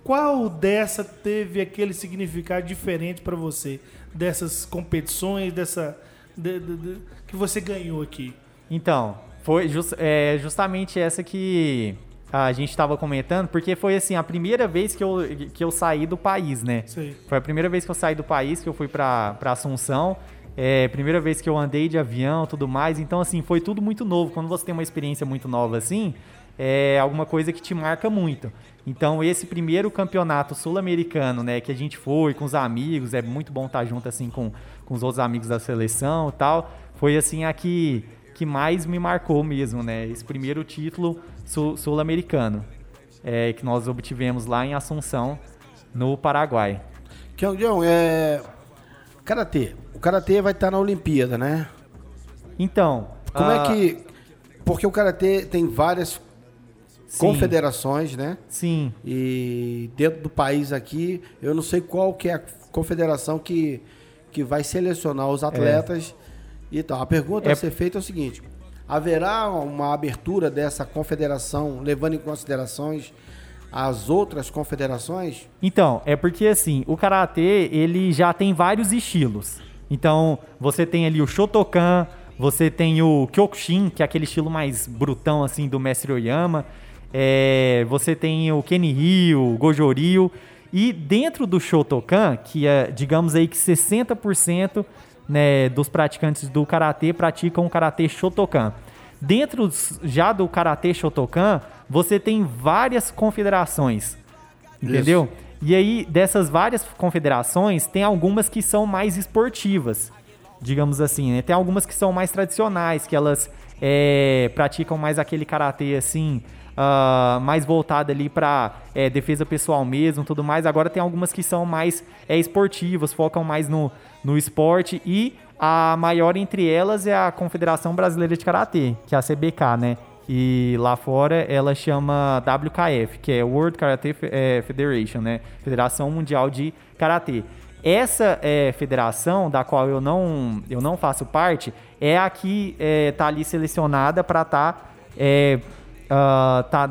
S2: Qual dessa teve aquele significado diferente para você? Dessas competições, dessa de- de- de- que você ganhou aqui?
S3: Então, foi jus- é, justamente essa que a gente estava comentando, porque foi assim, a primeira vez que eu, que eu saí do país, né?
S2: Sei.
S3: Foi a primeira vez que eu saí do país, que eu fui para Assunção. É, primeira vez que eu andei de avião tudo mais. Então, assim, foi tudo muito novo. Quando você tem uma experiência muito nova assim, é alguma coisa que te marca muito. Então, esse primeiro campeonato sul-americano, né, que a gente foi com os amigos, é muito bom estar junto, assim, com, com os outros amigos da seleção e tal. Foi, assim, a que, que mais me marcou mesmo, né? Esse primeiro título sul- sul-americano, é, que nós obtivemos lá em Assunção, no Paraguai.
S1: John, é. Karatê. O Karatê vai estar na Olimpíada, né?
S3: Então,
S1: Como
S3: ah,
S1: é que. Porque o Karatê tem várias
S3: sim,
S1: confederações, né?
S3: Sim,
S1: E dentro do país aqui, eu não sei qual que é a confederação que, que vai selecionar os atletas. E tal. A pergunta
S3: É-
S1: a ser feita é o seguinte: haverá uma abertura dessa confederação, levando em considerações as outras confederações?
S3: Então, é porque assim, o karatê, ele já tem vários estilos. Então, você tem ali o Shotokan, você tem o Kyokushin, que é aquele estilo mais brutão assim do mestre Oyama. É, você tem o Kenryu, o Gojo Ryu. E dentro do Shotokan, que é, digamos aí que 60% né, dos praticantes do karatê praticam o karatê Shotokan. Dentro já do karatê Shotokan, você tem várias confederações. Entendeu? E aí, dessas várias confederações, tem algumas que são mais esportivas, digamos assim, né? Tem algumas que são mais tradicionais, que elas é, praticam mais aquele karatê assim, ah, mais voltado ali para defesa pessoal mesmo, tudo mais. Agora tem algumas que são mais é, esportivas, focam mais no, no esporte e a maior entre elas é a Confederação Brasileira de Karatê, que é a CBK, né? E lá fora ela chama WKF, que é World Karate eh, Federation, né? Federação Mundial de Karatê. Essa eh, federação, da qual eu não, eu não faço parte, é a que está ali selecionada para estar tá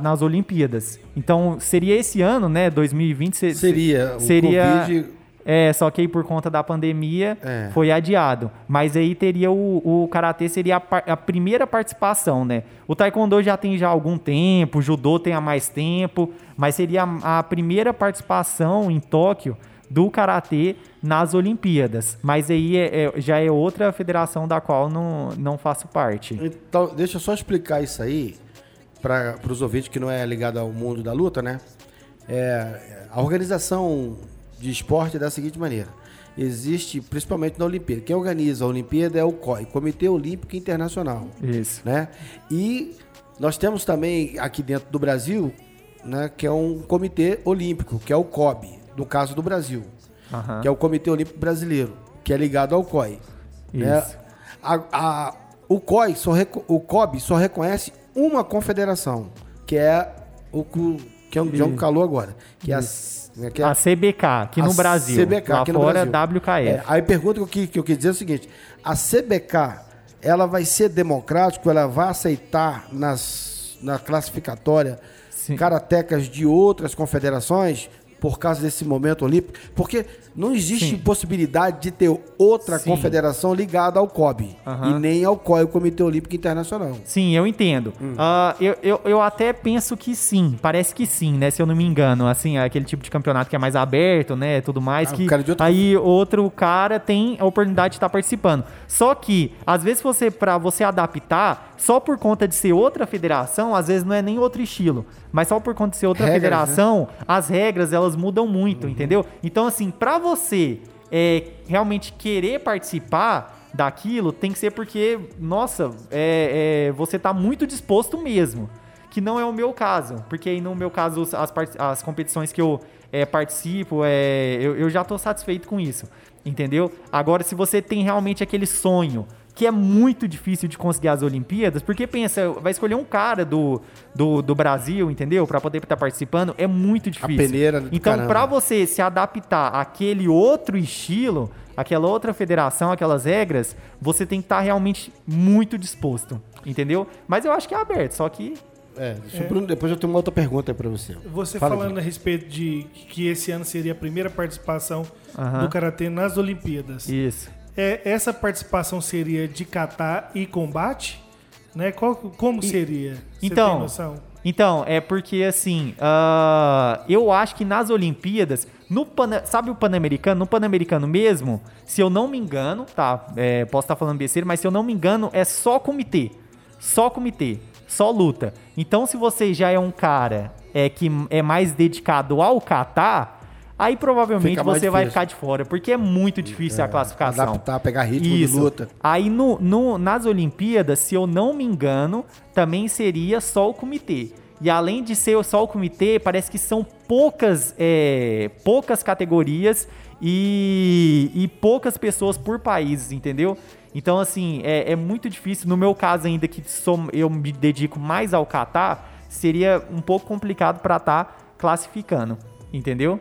S3: nas Olimpíadas. Então seria esse ano, né? 2020 se-
S1: Seria.
S3: Seria
S1: Covid,
S3: é, só que aí por conta da pandemia
S1: É.
S3: foi adiado. Mas aí teria o, o karatê seria a, a primeira participação, né? O taekwondo já tem já algum tempo, o judô tem há mais tempo, mas seria a, a primeira participação em Tóquio do karatê nas Olimpíadas. Mas aí é- é- já é outra federação da qual não, não faço parte.
S1: Então, deixa eu só explicar isso aí para os ouvintes que não é ligado ao mundo da luta, né? É, a organização de esporte é da seguinte maneira: existe, principalmente na Olimpíada. Quem organiza a Olimpíada é o COI, Comitê Olímpico Internacional.
S3: Isso.
S1: Né? E nós temos também aqui dentro do Brasil, né, que é um comitê olímpico, que é o COB, no caso do Brasil,
S3: Aham.
S1: que é o Comitê Olímpico Brasileiro, que é ligado ao COI. né?
S3: Isso.
S1: A- a- o COI, só o COB só reconhece uma confederação, que é o que, é já um calor agora, que é a, né, que é
S3: A CBK, aqui no
S1: a
S3: Brasil.
S1: CBK,
S3: Lá
S1: aqui no
S3: fora,
S1: Brasil.
S3: WKF.
S1: É, aí pergunta que eu, que, que eu quis dizer é o seguinte: a CBK ela vai ser democrática, ela vai aceitar nas, na classificatória
S3: Sim.
S1: karatecas de outras confederações por causa desse momento olímpico? Porque não existe
S3: Sim.
S1: possibilidade de ter outra
S3: Sim.
S1: confederação ligada ao COB
S3: Aham.
S1: e nem ao COI, o Comitê Olímpico Internacional.
S3: Sim, eu entendo.
S1: Hum.
S3: Ah, eu, eu, eu até penso que sim, parece que sim, né? Se eu não me engano, assim, é aquele tipo de campeonato que é mais aberto, né? Tudo mais,
S1: Ah,
S3: que
S1: o cara de outra-
S3: aí outro cara tem a oportunidade de estar participando. Só que, às vezes, você, para você adaptar, só por conta de ser outra federação, às vezes não é nem outro estilo, mas só por conta de ser outra
S1: Regras,
S3: federação, as regras elas mudam muito,
S1: Uhum.
S3: entendeu? Então, assim, pra você é, realmente querer participar daquilo, tem que ser porque, nossa, é, é, você tá muito disposto mesmo. Que não é o meu caso. Porque aí no meu caso, as, as competições que eu é, participo, é, eu, eu já tô satisfeito com isso. Entendeu? Agora, se você tem realmente aquele sonho que é muito difícil de conseguir as Olimpíadas, porque pensa, vai escolher um cara do, do, do Brasil, entendeu? Pra poder estar participando, é muito difícil.
S1: peneira do
S3: Então, pra você se adaptar àquele outro estilo, aquela outra federação, aquelas regras, você tem que estar realmente muito disposto, entendeu? Mas eu acho que é aberto, só que
S1: É, deixa eu- Bruno, depois eu tenho uma outra pergunta aí pra você.
S2: Você
S1: Fala,
S2: falando a respeito de que esse ano seria a primeira participação do Karatê nas Olimpíadas.
S3: isso.
S2: É, essa participação seria de catar e combate? Né? Qual, como seria? Você
S3: Então? Então, é porque assim, ah, eu acho que nas Olimpíadas, no Pana- sabe o Pan-Americano? No Pan-Americano mesmo, se eu não me engano, tá? é, posso estar falando besteira, mas se eu não me engano, é só comitê. Só comitê. Só luta. Então, se você já é um cara é, que é mais dedicado ao catar, aí provavelmente você vai
S1: difícil.
S3: ficar de fora, porque é muito difícil a classificação.
S1: Adaptar, pegar ritmo de
S3: Isso.
S1: luta.
S3: Aí no, no- nas Olimpíadas, se eu não me engano, também seria só o comitê. E além de ser só o comitê, parece que são poucas, é, poucas categorias e, e poucas pessoas por país, entendeu? Então, assim, é, é muito difícil. No meu caso, ainda que sou- eu me dedico mais ao catar, seria um pouco complicado para estar classificando, entendeu?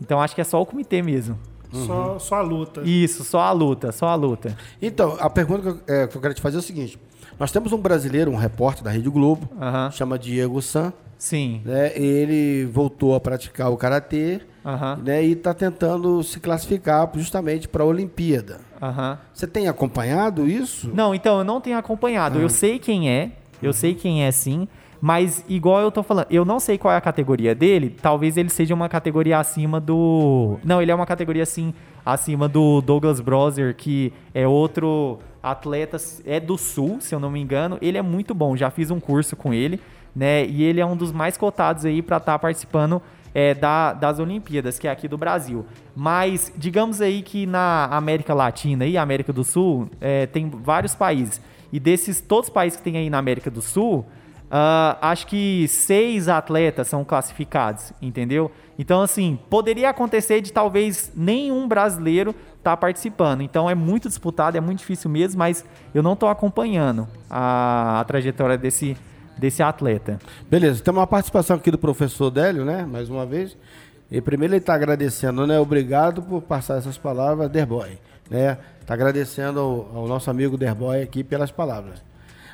S3: Então, acho que é só o comitê mesmo.
S2: Só, só a luta.
S3: Isso, só a luta, só a luta.
S1: Então, a pergunta que eu, é, que eu quero te fazer é o seguinte: nós temos um brasileiro, um repórter da Rede Globo,
S3: Aham.
S1: chama Diego San,
S3: Sim.
S1: né? Ele voltou a praticar o karatê,
S3: Aham.
S1: né? E está tentando se classificar justamente para a Olimpíada.
S3: Aham.
S1: Você tem acompanhado isso?
S3: Não, então, eu não tenho acompanhado. Eu sei quem é, eu sei quem é sim, mas igual eu tô falando, eu não sei qual é a categoria dele, talvez ele seja uma categoria acima do... Não, ele é uma categoria, assim, acima do Douglas Brother, que é outro atleta, é do Sul, se eu não me engano. Ele é muito bom, já fiz um curso com ele, né, e ele é um dos mais cotados aí pra estar participando é, da- das Olimpíadas, que é aqui do Brasil. Mas, digamos aí que na América Latina e América do Sul, é, tem vários países. E desses, todos os países que tem aí na América do Sul, ah, acho que seis atletas são classificados, entendeu? Então, assim, poderia acontecer de talvez nenhum brasileiro estar participando. Então, é muito disputado, é muito difícil mesmo, mas eu não estou acompanhando a, a trajetória desse, desse atleta.
S1: Beleza, tem uma participação aqui do professor Délio, né? Mais uma vez. E primeiro ele está agradecendo, né? Obrigado por passar essas palavras, Derboy. Né? Está agradecendo ao, ao nosso amigo Derboy aqui pelas palavras.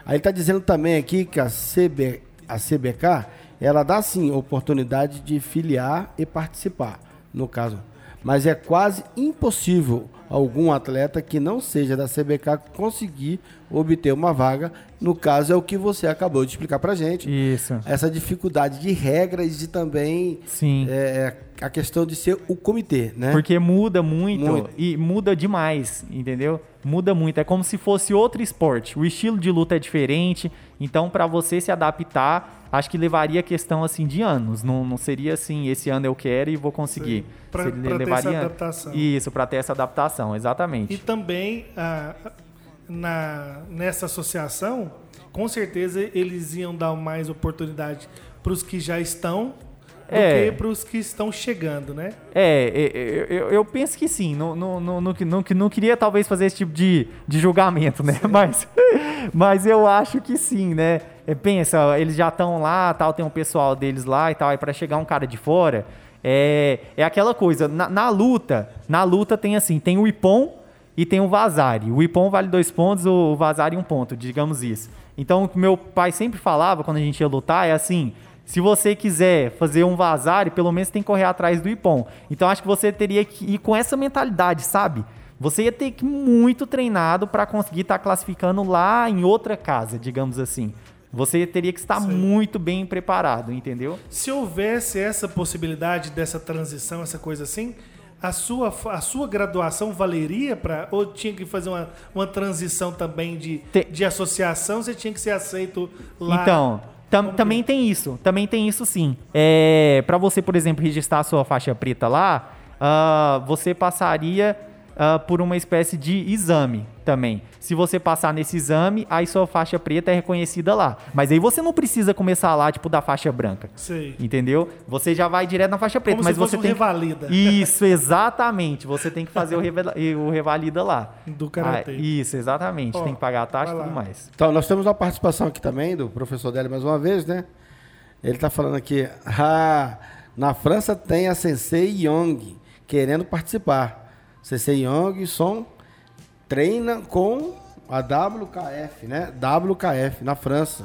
S1: Aí está dizendo também aqui que a, CB, a CBK, ela dá sim oportunidade de filiar e participar, no caso. Mas é quase impossível algum atleta que não seja da CBK conseguir obter uma vaga. No caso, é o que você acabou de explicar pra gente
S3: Isso.
S1: essa dificuldade de regras de também
S3: Sim.
S1: é, a questão de ser o comitê, né?
S3: Porque muda muito,
S1: Muito.
S3: e muda demais, entendeu? Muda muito. É como se fosse outro esporte. O estilo de luta é diferente. Então, para você se adaptar, acho que levaria questão assim de anos. Não, não seria assim, esse ano eu quero e vou conseguir.
S2: Pra ter essa adaptação.
S3: Isso, para ter essa adaptação, exatamente.
S2: E também ah, na, nessa associação, com certeza eles iam dar mais oportunidade para os que já estão do
S3: É.
S2: que para os que estão chegando, né?
S3: É, é, é, eu, eu penso que sim. Não, não, não, não, não, não queria talvez fazer esse tipo de, de julgamento, né? Mas, mas eu acho que sim, né? É, Pensa, eles já estão lá, tal, tem um pessoal deles lá e tal, e para chegar um cara de fora, é, é aquela coisa. Na, na luta, na luta tem assim, tem o Ipom e tem o Vazari. O Ipom vale dois pontos, o Vazari um ponto, digamos isso. Então, o que meu pai sempre falava quando a gente ia lutar é assim: se você quiser fazer um Vazari, pelo menos tem que correr atrás do Ipom. Então, acho que você teria que ir com essa mentalidade, sabe? Você ia ter que ir muito treinado para conseguir estar classificando lá em outra casa, digamos assim. Você teria que estar muito bem preparado, entendeu?
S2: Se houvesse essa possibilidade dessa transição, essa coisa assim, a sua, a sua graduação valeria para. Ou tinha que fazer uma, uma transição também de,
S3: Te-
S2: de associação? Você tinha que ser aceito lá?
S3: Então, tam- também tem isso. Também tem isso sim. É, para você, por exemplo, registrar a sua faixa preta lá, ah, você passaria ah, por uma espécie de exame também. Se você passar nesse exame, aí sua faixa preta é reconhecida lá. Mas aí você não precisa começar lá, tipo, da faixa branca.
S2: Sei.
S3: Entendeu? Você já vai direto na faixa preta,
S2: Como
S3: mas
S2: se fosse
S3: você
S2: um
S3: tem
S2: revalida.
S3: Isso, exatamente. Você tem que fazer o, revela- o revalida lá.
S2: Do karatê.
S3: Ah, isso, exatamente.
S2: Ó,
S3: tem que pagar a taxa e tudo mais.
S1: Então, nós temos uma participação aqui também do professor Délio mais uma vez, né? Ele está falando aqui, ah, na França tem a Sensei Young querendo participar. Sensei Young Son treina com a WKF, né? WKF, na França.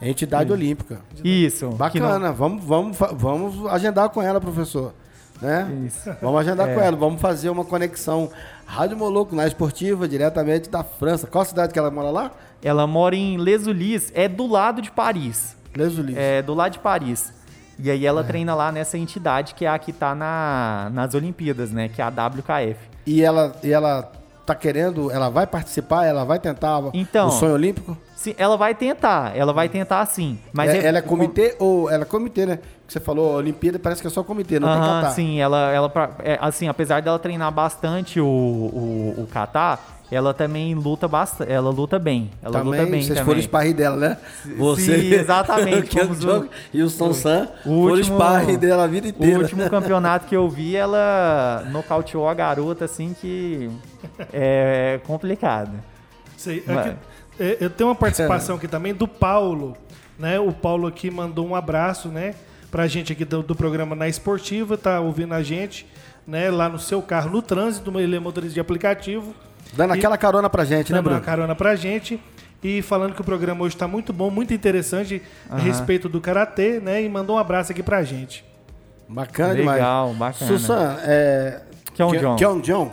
S1: Entidade Olímpica.
S3: Isso.
S1: Bacana, vamos, vamos, fa- vamos agendar com ela, professor. Né?
S3: Isso.
S1: Vamos agendar
S3: É.
S1: com ela, vamos fazer uma conexão Rádio Moloco na esportiva, diretamente da França. Qual cidade que ela mora lá?
S3: Ela mora em Les Ulis, é do lado de Paris.
S1: Les Ulis.
S3: É do lado de Paris. E aí ela treina lá nessa entidade que é a que tá na, nas Olimpíadas, né? Que é a WKF.
S1: E ela, e ela tá querendo, ela vai participar, ela vai tentar
S3: Então,
S1: o sonho olímpico?
S3: Sim, ela vai tentar, ela vai tentar sim. Mas
S1: É- ela é comitê ou ela é comitê, né? Que você falou, Olimpíada parece que é só comitê, não tem
S3: Aham,
S1: catar.
S3: sim, ela, ela é, assim, apesar dela treinar bastante o, o, o kata, ela também luta bastante, ela luta bem. Ela
S1: também,
S3: luta bem
S1: vocês
S3: também.
S1: foram sparring dela, né? Você,
S3: sim, exatamente,
S1: o
S3: fomos o-
S1: Jong e o Son San
S3: o
S1: foram
S3: último-
S1: sparring dela a vida
S3: O
S1: inteira.
S3: último campeonato que eu vi, ela nocauteou a garota, assim, que é complicado.
S2: Sei. Aqui, é, eu tenho uma participação aqui também do Paulo, né? O Paulo aqui mandou um abraço, né? Pra gente aqui do, do programa Na Esportiva, tá ouvindo a gente, né? Lá no seu carro, no trânsito, ele é motorista de aplicativo.
S1: Dando
S2: E-
S1: aquela carona pra gente, né,
S2: dando uma
S1: Bruno?
S2: carona pra gente. E falando que o programa hoje tá muito bom, muito interessante a respeito do Karatê, né? E mandou um abraço aqui pra gente.
S1: Bacana
S3: Legal,
S1: demais.
S3: bacana.
S1: Susan, é...
S3: Kyung
S1: Kyung-
S3: Jong.
S1: Kyung Jong.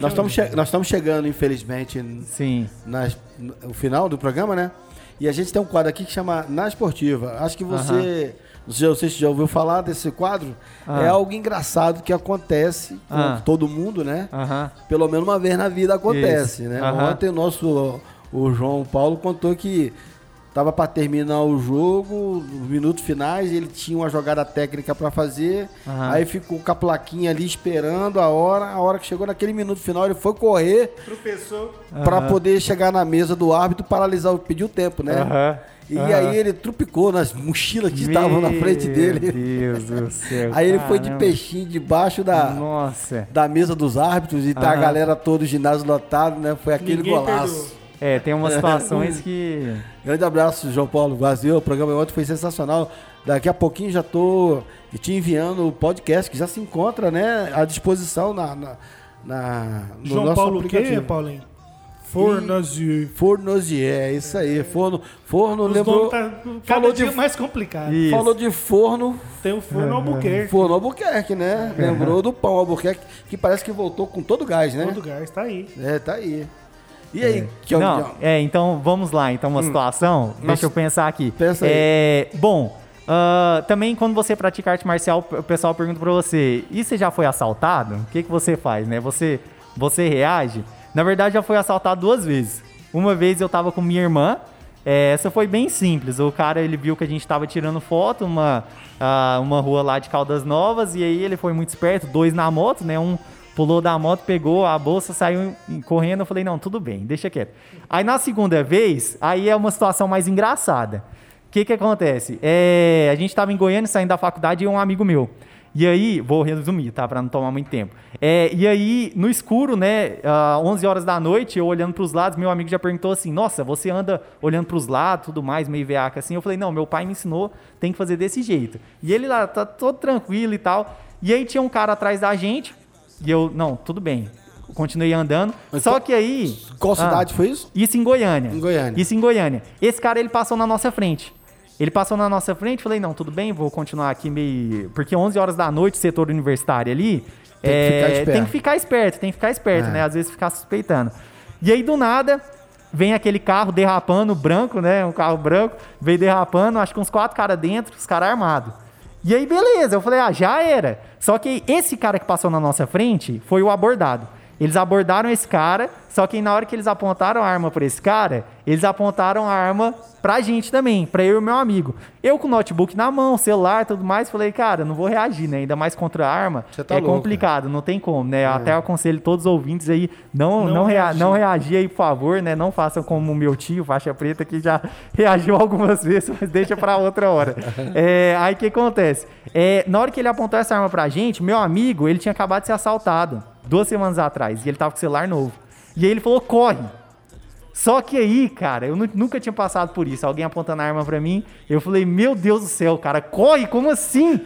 S1: Nós estamos, che- nós estamos chegando, infelizmente,
S3: Sim.
S1: nas- no final do programa, né? E a gente tem um quadro aqui que chama Na Esportiva. Acho que você, não sei se você já ouviu falar desse quadro.
S3: Ah.
S1: É algo engraçado que acontece com
S3: Ah.
S1: todo mundo, né?
S3: Aham.
S1: Pelo menos uma vez na vida acontece,
S3: Isso.
S1: né?
S3: Aham.
S1: Ontem o nosso o João Paulo contou que tava para terminar o jogo, nos minutos finais, ele tinha uma jogada técnica para fazer,
S3: Aham.
S1: aí ficou com a plaquinha ali esperando a hora, a hora que chegou naquele minuto final, ele foi correr para poder chegar na mesa do árbitro, paralisar, o- pedir o tempo, né?
S3: Aham.
S1: E
S3: Aham.
S1: aí ele trupicou nas mochilas que estavam na frente dele.
S3: Meu Deus do céu.
S1: Aí ele foi de peixinho debaixo da,
S3: Nossa.
S1: da mesa dos árbitros e tá a galera toda, o ginásio lotado, né? Foi aquele
S2: Ninguém
S1: golaço.
S2: perdoou.
S3: É, tem umas situações que.
S1: Grande abraço, João Paulo Vazio. O programa ontem foi sensacional. Daqui a pouquinho já tô te enviando o podcast que já se encontra, né, à disposição na, na, na- no
S2: João
S1: nosso
S2: Paulo o quê,
S1: aplicativo.
S2: Paulinho?
S1: Fornosier, é isso aí. Forno, forno
S2: Os
S1: lembrou.
S2: tá cada
S1: falou
S2: dia
S1: de-
S2: mais complicado.
S3: Isso.
S1: Falou de forno,
S2: Tem o Forno Albuquerque.
S1: forno Albuquerque, né? Lembrou do pão Albuquerque, que parece que voltou com todo gás, né?
S2: Todo lugar está aí.
S1: É, tá aí. E aí, que é o
S3: Não, é, então vamos lá. Então, uma situação. Deixa eu pensar aqui.
S1: Pensa aí.
S3: É, bom, Ah, também quando você pratica arte marcial, o pessoal pergunta pra você: e você já foi assaltado? O que, que você faz, né? Você, você reage? Na verdade, já foi assaltado duas vezes. Uma vez eu tava com minha irmã. é, essa foi bem simples. O cara ele viu que a gente tava tirando foto, uma, ah, uma rua lá de Caldas Novas, e aí ele foi muito esperto, dois na moto, né? Um pulou da moto, pegou a bolsa, saiu correndo. Eu falei, não, tudo bem, deixa quieto. Aí na segunda vez, aí é uma situação mais engraçada. O que que acontece? É, a gente estava em Goiânia, saindo da faculdade, e um amigo meu. E aí, vou resumir, tá? Pra não tomar muito tempo. É, e aí, no escuro, né? ah, 11 horas da noite, eu olhando pros lados, meu amigo já perguntou assim: Nossa, você anda olhando pros lados, tudo mais, meio veaca assim. Eu falei: Não, meu pai me ensinou, tem que fazer desse jeito. E ele lá, tá todo tranquilo e tal. E aí tinha um cara atrás da gente, e eu, não, tudo bem. Continuei andando.
S1: Mas
S3: Só que aí.
S1: Qual
S3: Ah,
S1: cidade foi isso?
S3: isso em Goiânia.
S1: Em Goiânia.
S3: Isso em Goiânia. Esse cara, ele passou na nossa frente. Ele passou na nossa frente, falei, não, tudo bem, vou continuar aqui meio... Porque 11 horas da noite, setor universitário ali...
S1: Tem que
S3: é,
S1: ficar esperto.
S3: Tem que ficar esperto, tem que ficar esperto,
S1: É.
S3: né? Às vezes ficar suspeitando. E aí, do nada, vem aquele carro derrapando, branco, né? Um carro branco, veio derrapando, acho que uns quatro caras dentro, os caras armados. E aí, beleza, eu falei, ah, já era. Só que esse cara que passou na nossa frente foi o abordado. Eles abordaram esse cara, só que na hora que eles apontaram a arma pra esse cara, eles apontaram a arma pra gente também, pra eu e o meu amigo. Eu com o notebook na mão, celular e tudo mais, falei, cara, não vou reagir, né? Ainda mais contra a arma.
S1: Você tá
S3: é
S1: louco,
S3: complicado, não tem como, né? Até eu aconselho todos os ouvintes aí, não,
S2: Não
S3: não, rea
S2: reagir.
S3: não reagir aí, por favor, né? Não façam como o meu tio, faixa preta, que já reagiu algumas vezes, mas deixa pra outra hora. É, aí o que acontece? É, na hora que ele apontou essa arma pra gente, meu amigo, ele tinha acabado de ser assaltado duas semanas atrás e ele tava com o celular novo. E aí ele falou: corre. Só que aí, cara, eu nu- nunca tinha passado por isso. Alguém apontando a arma pra mim, eu falei, meu Deus do céu, cara, corre, como assim?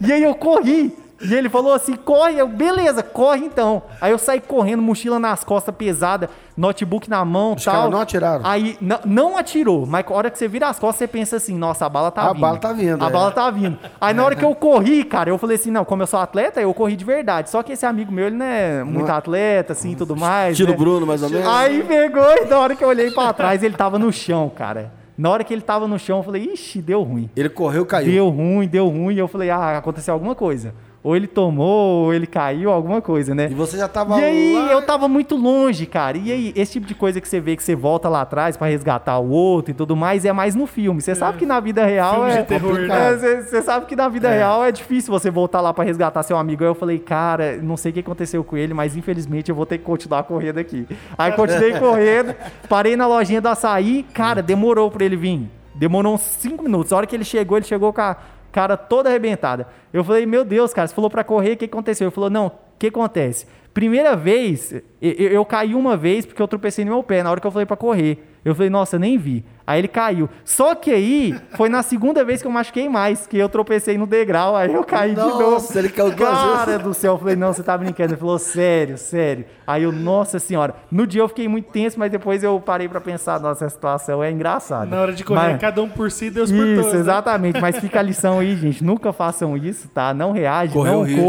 S3: E aí eu corri. E ele falou assim, corre, eu, beleza, corre então. Aí eu saí correndo, mochila nas costas pesada, notebook na mão
S1: Os
S3: tal.
S1: não atiraram?
S3: Aí, não, não atirou, mas a hora que você vira as costas, você pensa assim, nossa, a bala tá
S1: A
S3: vindo.
S1: bala tá vindo,
S3: A
S1: é.
S3: bala tá vindo. Aí na hora que eu corri, cara, eu falei assim, não, como eu sou atleta, eu corri de verdade. Só que esse amigo meu, ele não é muito atleta, assim, e tudo mais.
S1: Estilo
S3: né?
S1: Bruno, mais ou menos.
S3: Aí pegou e na hora que eu olhei pra trás, ele tava no chão, cara. Na hora que ele tava no chão, eu falei, ixi, deu ruim.
S1: Ele correu, caiu.
S3: Deu ruim, deu ruim. E eu falei, ah, aconteceu alguma coisa. Ou ele tomou, ou ele caiu, alguma coisa, né?
S1: E você já tava
S3: E aí,
S1: lá...
S3: eu tava muito longe, cara. E aí, esse tipo de coisa que você vê que você volta lá atrás pra resgatar o outro e tudo mais, é mais no filme. Você sabe que na vida real
S2: Filme
S3: é.
S2: de terror, né?
S3: É, Você você sabe que na vida real é difícil você voltar lá pra resgatar seu amigo. Aí eu falei, cara, não sei o que aconteceu com ele, mas infelizmente eu vou ter que continuar correndo aqui. Aí continuei correndo, parei na lojinha do açaí, cara, demorou pra ele vir. Demorou uns 5 minutos. A hora que ele chegou, ele chegou com a cara toda arrebentada. Eu falei, meu Deus, cara, você falou pra correr, o que aconteceu? Ele falou, não, o que acontece? Primeira vez, eu, eu caí uma vez porque eu tropecei no meu pé na hora que eu falei pra correr. Eu falei, nossa, nem vi. Aí ele caiu. Só que aí, foi na segunda vez que eu machuquei mais, que eu tropecei no degrau, aí eu caí de
S1: Nossa,
S3: novo.
S1: ele caiu duas
S3: Cara
S1: vezes.
S3: do céu, eu falei, não, você tá brincando. Ele falou, sério, sério. Aí eu, nossa senhora. No dia eu fiquei muito tenso, mas depois eu parei pra pensar, nossa, essa situação é engraçada.
S2: Na hora de correr,
S3: Mas-
S2: cada um por si, Deus por
S3: isso,
S2: todos. né?
S3: exatamente. Mas fica a lição aí, gente. Nunca façam isso, tá? Não reage,
S1: Correu
S3: não
S1: risco.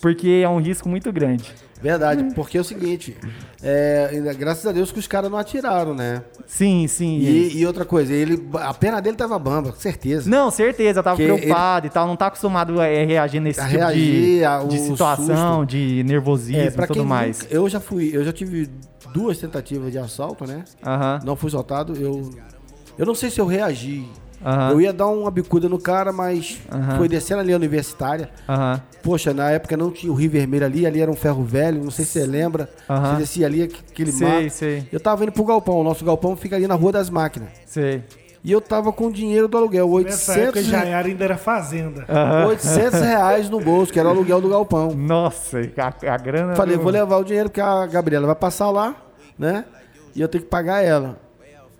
S3: Porque é um risco muito grande.
S1: Verdade, porque é o seguinte, é, graças a Deus que os caras não atiraram, né?
S3: Sim, sim.
S1: E, e outra coisa, ele, a perna dele tava bamba, com certeza.
S3: Não, certeza, eu tava
S1: Que
S3: preocupado e tal. Não tá acostumado a é, reagir nesse
S1: A
S3: tipo
S1: reagir,
S3: de,
S1: a-
S3: de situação,
S1: susto.
S3: de nervosismo
S1: É,
S3: e tudo
S1: quem
S3: mais.
S1: nunca- eu já fui, eu já tive duas tentativas de assalto, né? Não fui assaltado, eu eu não sei se eu reagi.
S3: Aham,
S1: Eu ia dar uma bicuda no cara, mas
S3: Aham.
S1: foi descendo ali a universitária.
S3: aham.
S1: Poxa, na época não tinha o Rio Vermelho ali, ali era um ferro velho, não sei se você lembra. Você descia ali, aquele
S3: Sei,
S1: mato.
S3: sei,
S1: Eu tava indo pro galpão, o nosso galpão fica ali na Rua das Máquinas.
S3: sei.
S1: E eu tava com o dinheiro do aluguel,
S2: Nessa época,
S1: 800,
S2: já era, ainda era fazenda.
S3: Aham.
S1: 800 reais no bolso, que era o aluguel do galpão.
S3: Nossa, a, a grana.
S1: Falei,
S3: do-
S1: vou levar o dinheiro porque a Gabriela vai passar lá, né? E eu tenho que pagar ela.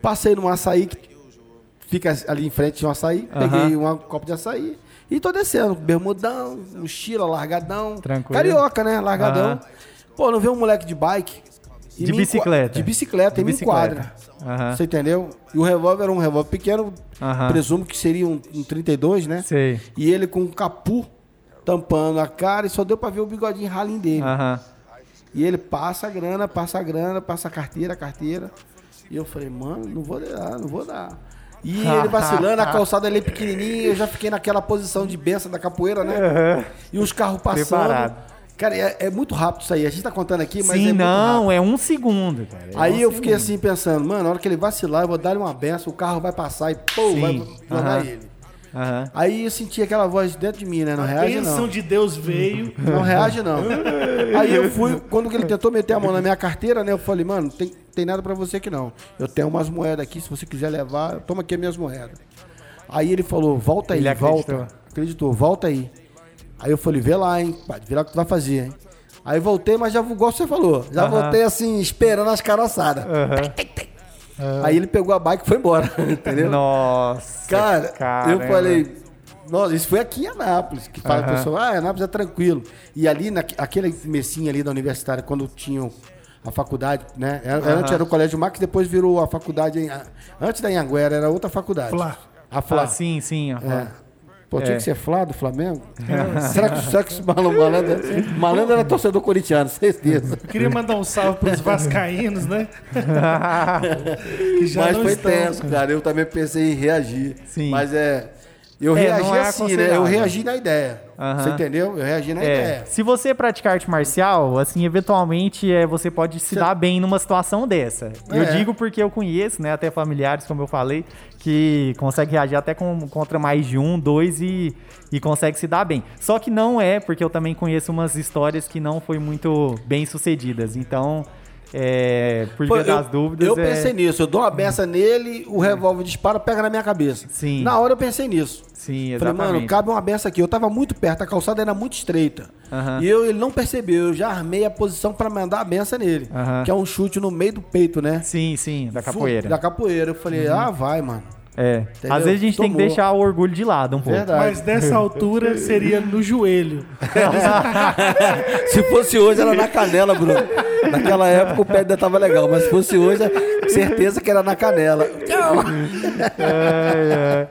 S1: Passei num açaí que fica ali em frente tinha um açaí,
S3: Aham.
S1: peguei um copo de açaí e tô descendo, bermudão, mochila, largadão.
S3: Tranquilo.
S1: Carioca, né? Largadão.
S3: Aham.
S1: Pô, não vê um moleque de bike. e
S3: De
S1: me
S3: bicicleta.
S1: De bicicleta,
S3: De
S1: e me
S3: bicicleta.
S1: enquadra.
S3: Aham.
S1: Você entendeu? E o revólver era um revólver pequeno, presumo que seria um, um 32, né?
S3: Sei.
S1: E ele com um capu tampando a cara e só deu pra ver o bigodinho ralinho dele. E ele passa a grana, passa a grana, passa a carteira, a carteira. E eu falei, mano, não vou dar, não vou dar. E ele vacilando, a calçada ali pequenininha, eu já fiquei naquela posição de benção da capoeira, né? E os carros passando.
S3: Preparado.
S1: Cara, é, é muito rápido isso aí. A gente tá contando aqui, mas é
S3: Sim,
S1: rápido.
S3: não, é um segundo, cara. É
S1: Aí
S3: um
S1: eu fiquei
S3: segundo.
S1: assim pensando, mano, na hora que ele vacilar, eu vou dar-lhe uma benção, o carro vai passar e pô,
S3: Sim,
S1: vai jogar
S3: aham.
S1: ele.
S3: Aham.
S1: Aí eu senti aquela voz dentro de mim, né? Não
S2: A
S1: reage
S2: bênção
S1: não.
S2: de Deus veio.
S1: Não reage não. Aí eu fui, quando ele tentou meter a mão na minha carteira, né? Eu falei, mano, tem, tem nada pra você aqui não. Eu tenho umas moedas aqui, se você quiser levar, toma aqui as minhas moedas. Aí ele falou, volta aí,
S3: Ele
S1: volta.
S3: acreditou.
S1: Acreditou, volta aí. Aí eu falei, vê lá, hein, pai, vê lá o que tu vai fazer, hein. Aí voltei, mas já igual você falou. Já
S3: Aham.
S1: voltei assim, esperando as caroçadas. Aí ele pegou a bike e foi embora, entendeu?
S3: Nossa.
S1: Cara, eu
S3: caramba.
S1: falei. Nossa, isso foi aqui em Anápolis, que fala
S3: Aham.
S1: a pessoa, ah, Anápolis é tranquilo. E ali, na, aquele comecinho ali da universitária, quando tinham a faculdade, né? Era- Antes era o Colégio Max, depois virou a faculdade. Em, antes da Anhanguera, era outra faculdade.
S2: Flá.
S1: A Flá.
S3: Ah, sim, sim. ó.
S1: É. Pô, tinha
S3: É.
S1: que ser Flá do Flamengo? será, que, será que esse malandro, malandro, malandro era torcedor corintiano, certeza.
S2: Eu queria mandar um salve pros vascaínos, né? que já
S1: Mas
S2: não
S1: foi
S2: estão.
S1: tenso, cara. Eu também pensei em reagir.
S3: Sim.
S1: Mas é. Eu
S3: É,
S1: reagi
S3: é
S1: assim, né? Eu reagi na ideia.
S3: Aham.
S1: Você entendeu? Eu reagi na
S3: É,
S1: ideia.
S3: se você praticar arte marcial, assim, eventualmente é, você pode se
S1: Cê-
S3: dar bem numa situação dessa. Eu
S1: É.
S3: digo porque eu conheço, né, até familiares, como eu falei, que consegue reagir até com- contra mais de um, dois e, e consegue se dar bem. Só que não é, porque eu também conheço umas histórias que não foi muito bem sucedidas. Então, é, por
S1: Pô,
S3: via das dúvidas.
S1: eu
S3: é-
S1: pensei nisso. Eu dou uma beça nele, o revólver dispara, pega na minha cabeça.
S3: Sim.
S1: Na hora eu pensei nisso.
S3: Sim,
S1: Falei,
S3: exatamente.
S1: mano, cabe uma beça aqui. Eu tava muito perto, a calçada era muito estreita. E eu, ele não percebeu. Eu já armei a posição pra mandar a benção nele. Que é um chute no meio do peito, né?
S3: Sim, sim, da capoeira.
S1: Da capoeira. Eu falei, ah, vai, mano.
S3: É.
S1: Entendeu?
S3: Às vezes a gente tem que
S1: Tomou.
S3: deixar o orgulho de lado um pouco.
S1: Verdade.
S2: Mas dessa altura seria no joelho.
S1: Se fosse hoje, era na canela, Bruno. Naquela época o pé ainda tava legal, mas se fosse hoje, certeza que era na canela.
S3: É,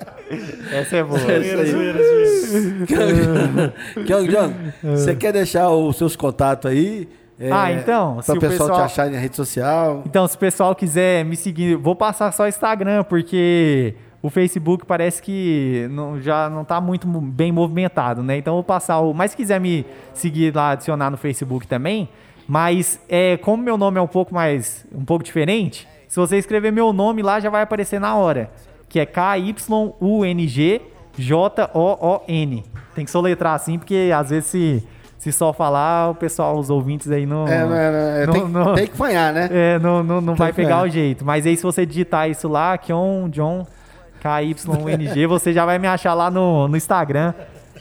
S3: é. Essa é boa.
S2: Zoeira, zoeira, zoeira.
S1: Kyung Jong, você quer deixar os seus contatos aí? É,
S3: Ah, então, se
S1: o pessoal,
S3: pessoal-
S1: te achar na rede social.
S3: Então, se o pessoal quiser me seguir, vou passar só Instagram, porque o Facebook parece que não- já não tá muito bem movimentado, né? Então, vou passar o. Mas se quiser me seguir lá, adicionar no Facebook também. Mas é, como meu nome é um pouco mais. um pouco diferente, se você escrever meu nome lá, já vai aparecer na hora. Que é K-Y-U-N-G-J-O-O-N. Tem que soletrar assim, porque às vezes se. Se só falar, o pessoal, os ouvintes aí não.
S1: É, não, é, não, é,
S3: não-
S1: tem,
S3: não-
S1: tem que fanhar, né?
S3: é, não, não, não vai pegar o jeito. Mas aí, se você digitar isso lá, Kion, John, KYNG, você já vai me achar lá no, no Instagram.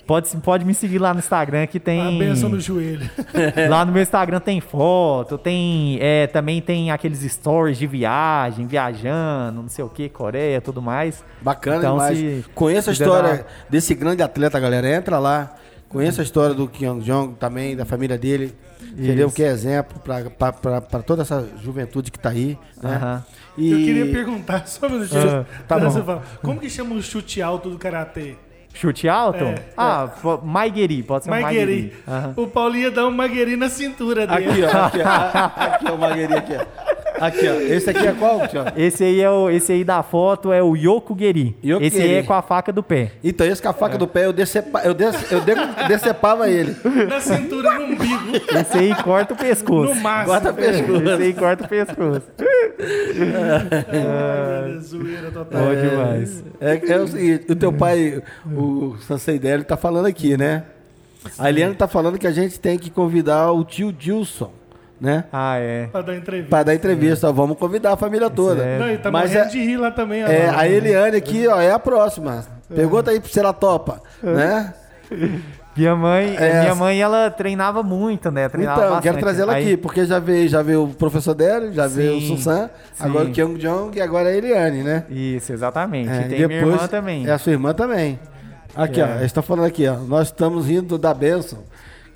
S3: Pode, pode me seguir lá no Instagram que tem.
S2: A benção no joelho.
S3: Lá no meu Instagram tem foto, tem. é, também tem aqueles stories de viagem, viajando, não sei o que, Coreia, tudo mais.
S1: Bacana
S3: Então,
S1: demais.
S3: se
S1: Conheça a história
S3: dar-
S1: desse grande atleta, galera. Entra lá. Conheça a história do Kyung Jong também, da família dele. Entendeu?
S3: Isso.
S1: Que é exemplo para toda essa juventude que tá aí. Né?
S3: Aham.
S1: E...
S2: Eu queria perguntar, só um minutinho.
S3: Ah,
S1: tá bom.
S2: Como que chama o chute alto do Karatê?
S3: Chute alto?
S2: É,
S3: ah, po- Maigueri, pode ser um. Maigueri. Aham.
S2: O Paulinho ia dar um Magueri na cintura dele.
S1: Aqui, ó. Aqui, ó. Aqui, ó, o Magueirinho aqui, ó. Aqui, ó. Esse aqui é qual, Tiago?
S3: Esse aí, é o, esse aí da foto é o Yokugeri.
S1: Yokugeri.
S3: Esse aí é com a faca do pé.
S1: Então, esse com a faca do pé, eu, decepa, eu, des, eu de- decepava ele.
S2: Na cintura, no umbigo.
S3: Esse aí corta o pescoço.
S2: No máximo.
S1: Bota pescoço.
S3: Esse aí corta o pescoço.
S2: Deus, zoeira total.
S3: Bom demais.
S1: É, é o seguinte, o teu pai, o Sansei Délio, tá falando aqui, né? A Eliane tá falando que a gente tem que convidar o tio Dilson, né?
S3: Ah, é.
S2: Pra dar entrevista.
S1: Pra dar entrevista. Ó, Vamos convidar a família toda.
S3: é-
S2: Não, ele tá
S1: Mas
S2: morrendo
S1: é-
S2: de rir lá também.
S1: É, a Eliane aqui, ó, é a próxima. Pergunta aí se ela topa, né?
S3: Minha mãe,
S1: É.
S3: minha mãe, ela treinava muito, né? Treinava
S1: Então,
S3: bastante.
S1: quero trazer ela
S3: Aí-
S1: aqui, porque já veio, já veio o professor Délio, já veio o
S3: Sim,
S1: Sussan,
S3: sim.
S1: agora o Kyung Jong e agora a Eliane, né?
S3: Isso, exatamente.
S1: É,
S3: e tem minha irmã também.
S1: É a sua irmã também. Aqui,
S3: É.
S1: ó, eles estão falando aqui, ó. Nós estamos rindo da bênção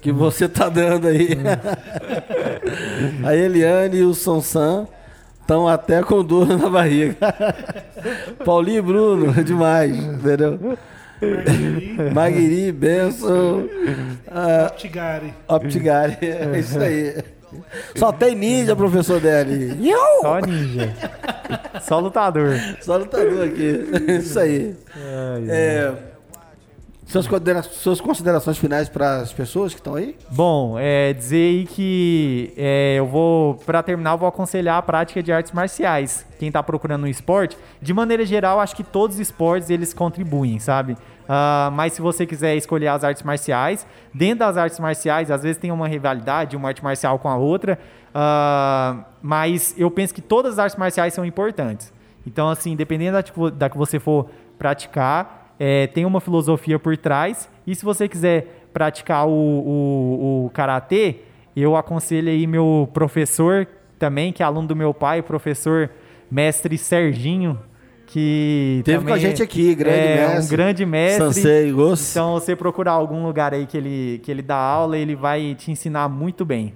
S1: que você tá dando aí. a Eliane e o Sonsan estão até com dor na barriga. Paulinho e Bruno, demais, entendeu? Maguiri, Benção, ah,
S2: Tigari.
S1: Optigari, é isso aí. Só tem ninja, professor Deli.
S3: Só ninja. Só lutador.
S1: Só lutador aqui. Isso aí. É, suas, considera- suas considerações finais para as pessoas que estão aí?
S3: Bom, é, dizer aí que é, eu vou, pra terminar, eu vou aconselhar a prática de artes marciais. Quem tá procurando um esporte, de maneira geral, acho que todos os esportes eles contribuem, sabe? Ah, mas se você quiser escolher as artes marciais, dentro das artes marciais, às vezes tem uma rivalidade, uma arte marcial com a outra, ah, mas eu penso que todas as artes marciais são importantes. Então, assim, dependendo da, tipo, da que você for praticar, é, tem uma filosofia por trás. E se você quiser praticar o, o, o karatê, eu aconselho aí meu professor também, que é aluno do meu pai, o professor mestre Serginho, que
S1: Teve com a gente aqui, grande
S3: é
S1: mestre.
S3: um grande mestre.
S1: Sansei.
S3: Então, você procurar algum lugar aí que ele, que ele dá aula, ele vai te ensinar muito bem.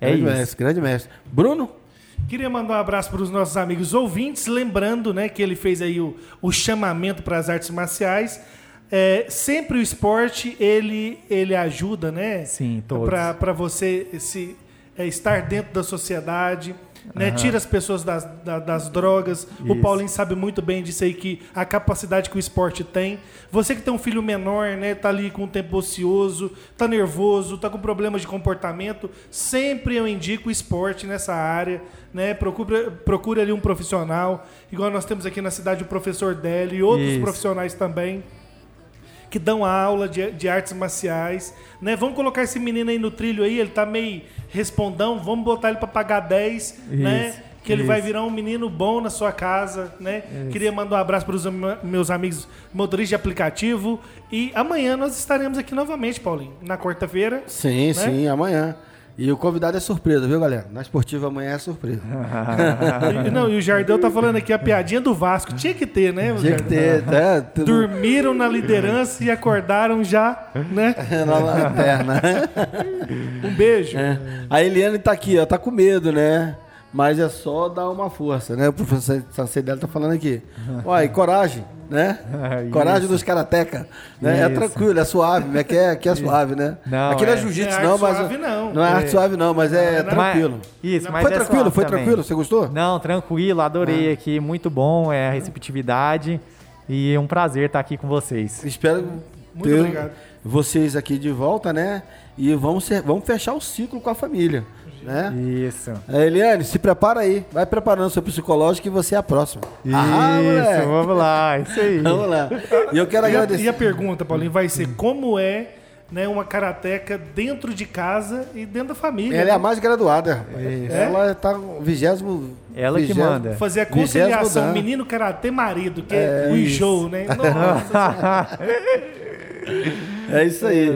S3: É
S1: grande
S3: isso.
S1: mestre, grande mestre. Bruno?
S2: Queria mandar um abraço para os nossos amigos ouvintes, lembrando né, que ele fez aí o, o chamamento para as artes marciais. É, sempre o esporte ele, ele ajuda, né?
S3: Sim, todos.
S2: Para você se, é, estar dentro da sociedade, né? Tira as pessoas das, da- das drogas. O
S3: Isso.
S2: Paulinho sabe muito bem disso aí, que a capacidade que o esporte tem. Você que tem um filho menor, né? Tá ali com um tempo ocioso, tá nervoso, tá com problemas de comportamento, sempre eu indico o esporte nessa área, né? Procure, procure ali um profissional, igual nós temos aqui na cidade o professor Deli e outros
S3: Isso.
S2: profissionais também que dão aula de, de artes marciais, né? Vamos colocar esse menino aí no trilho aí, ele tá meio respondão, vamos botar ele para pagar 10, né?
S3: Isso,
S2: Que ele vai
S3: isso.
S2: virar um menino bom na sua casa, né? Queria mandar um abraço para os meus amigos motoristas de aplicativo e amanhã nós estaremos aqui novamente, Paulinho, na quarta-feira.
S1: Sim,
S2: Né?
S1: sim, amanhã. E o convidado é surpresa, viu, galera? Na esportiva amanhã é surpresa.
S2: E- Não, e o Jardel tá falando aqui a piadinha do Vasco, tinha que ter, né?
S1: Tinha que ter? Tudo
S2: Dormiram na liderança e acordaram já, né?
S1: na lanterna.
S2: Um beijo.
S1: É. A Eliane tá aqui, ó, tá com medo, né? Mas é só dar uma força, né? O professor Sansei dela tá falando aqui. Olha, e coragem, né? Coragem dos karateca. Né? É
S3: Isso.
S1: tranquilo, é suave, né? Aqui é, aqui é suave, né?
S3: Não,
S1: aqui não é
S3: é.
S1: jiu-jitsu,
S2: Não é
S1: mas.
S2: suave, não.
S1: Não é arte suave, não, mas é
S2: Não,
S1: tranquilo.
S3: Mas- isso, mas
S1: foi
S3: é
S1: tranquilo, foi
S3: também.
S1: tranquilo? Você gostou?
S3: Não, tranquilo, adorei
S1: Ah.
S3: aqui, muito bom, é a receptividade e é um prazer estar aqui com vocês.
S1: Espero
S2: Muito
S1: ter
S2: obrigado.
S1: vocês aqui de volta, né? E vamos, ser- vamos fechar o ciclo com a família, né?
S3: Isso.
S1: É, Eliane, se prepara aí. Vai preparando seu psicológico e você é a próxima. Ah,
S3: isso,
S1: moleque.
S3: vamos lá, isso aí.
S1: Vamos lá. E eu quero
S2: E a,
S1: agradecer.
S2: e a pergunta, Paulinho, vai ser como é né, uma karateca dentro de casa e dentro da família?
S1: Ela é a
S2: né?
S1: mais graduada. rapaz. Ela tá no vigésimo.
S3: Ela que
S1: vigésimo-
S3: manda.
S2: Fazer a conciliação menino karatê marido, que é, o enjoo, né? Nossa,
S1: É isso aí.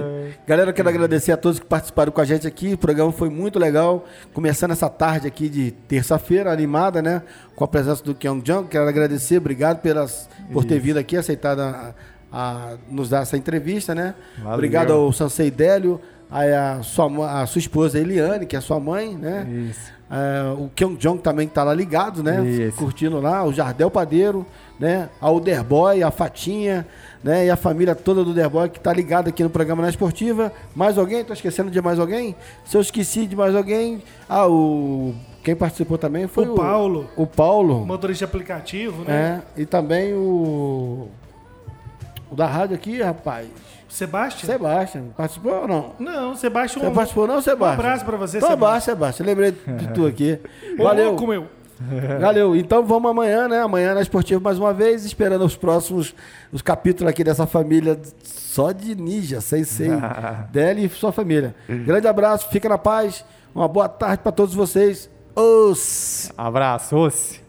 S1: Galera, eu quero agradecer a todos que participaram com a gente aqui. O programa foi muito legal. Começando essa tarde aqui de terça-feira, animada, né? Com a presença do Kyung Jong. Quero agradecer, obrigado pelas, por ter vindo aqui, aceitado a, a nos dar essa entrevista, né?
S3: Valeu.
S1: Obrigado ao Sansei Délio, a, a sua, a sua esposa Eliane, que é sua mãe, né?
S3: Isso.
S1: É, o Kyung Jong também que tá lá ligado, né?
S3: Isso.
S1: Curtindo lá, o Jardel Padeiro, né? A Uderboy, a Fatinha, né? E a família toda do Uderboy que tá ligada aqui no programa Na Esportiva. Mais alguém? Tô esquecendo de mais alguém? Se eu esqueci de mais alguém. Ah, o. Quem participou também foi
S2: O
S1: o.
S2: Paulo.
S1: O Paulo.
S2: motorista de aplicativo, né?
S1: É, e também o. O da rádio aqui, rapaz.
S2: Sebastião?
S1: Sebastião. Participou ou não?
S2: Não, Sebastião.
S1: Você participou não, Sebastião?
S2: Um abraço pra você,
S1: Então,
S2: Sebastião.
S1: abraço, Sebastião. Lembrei de tu aqui.
S2: Ô,
S1: Valeu.
S2: louco, meu.
S1: Valeu. Então vamos amanhã, né? Amanhã na Esportiva mais uma vez, esperando os próximos os capítulos aqui dessa família só de ninja, sem sei. Dele e sua família. Grande abraço, fica na paz. Uma boa tarde para todos vocês. Os
S3: Abraço.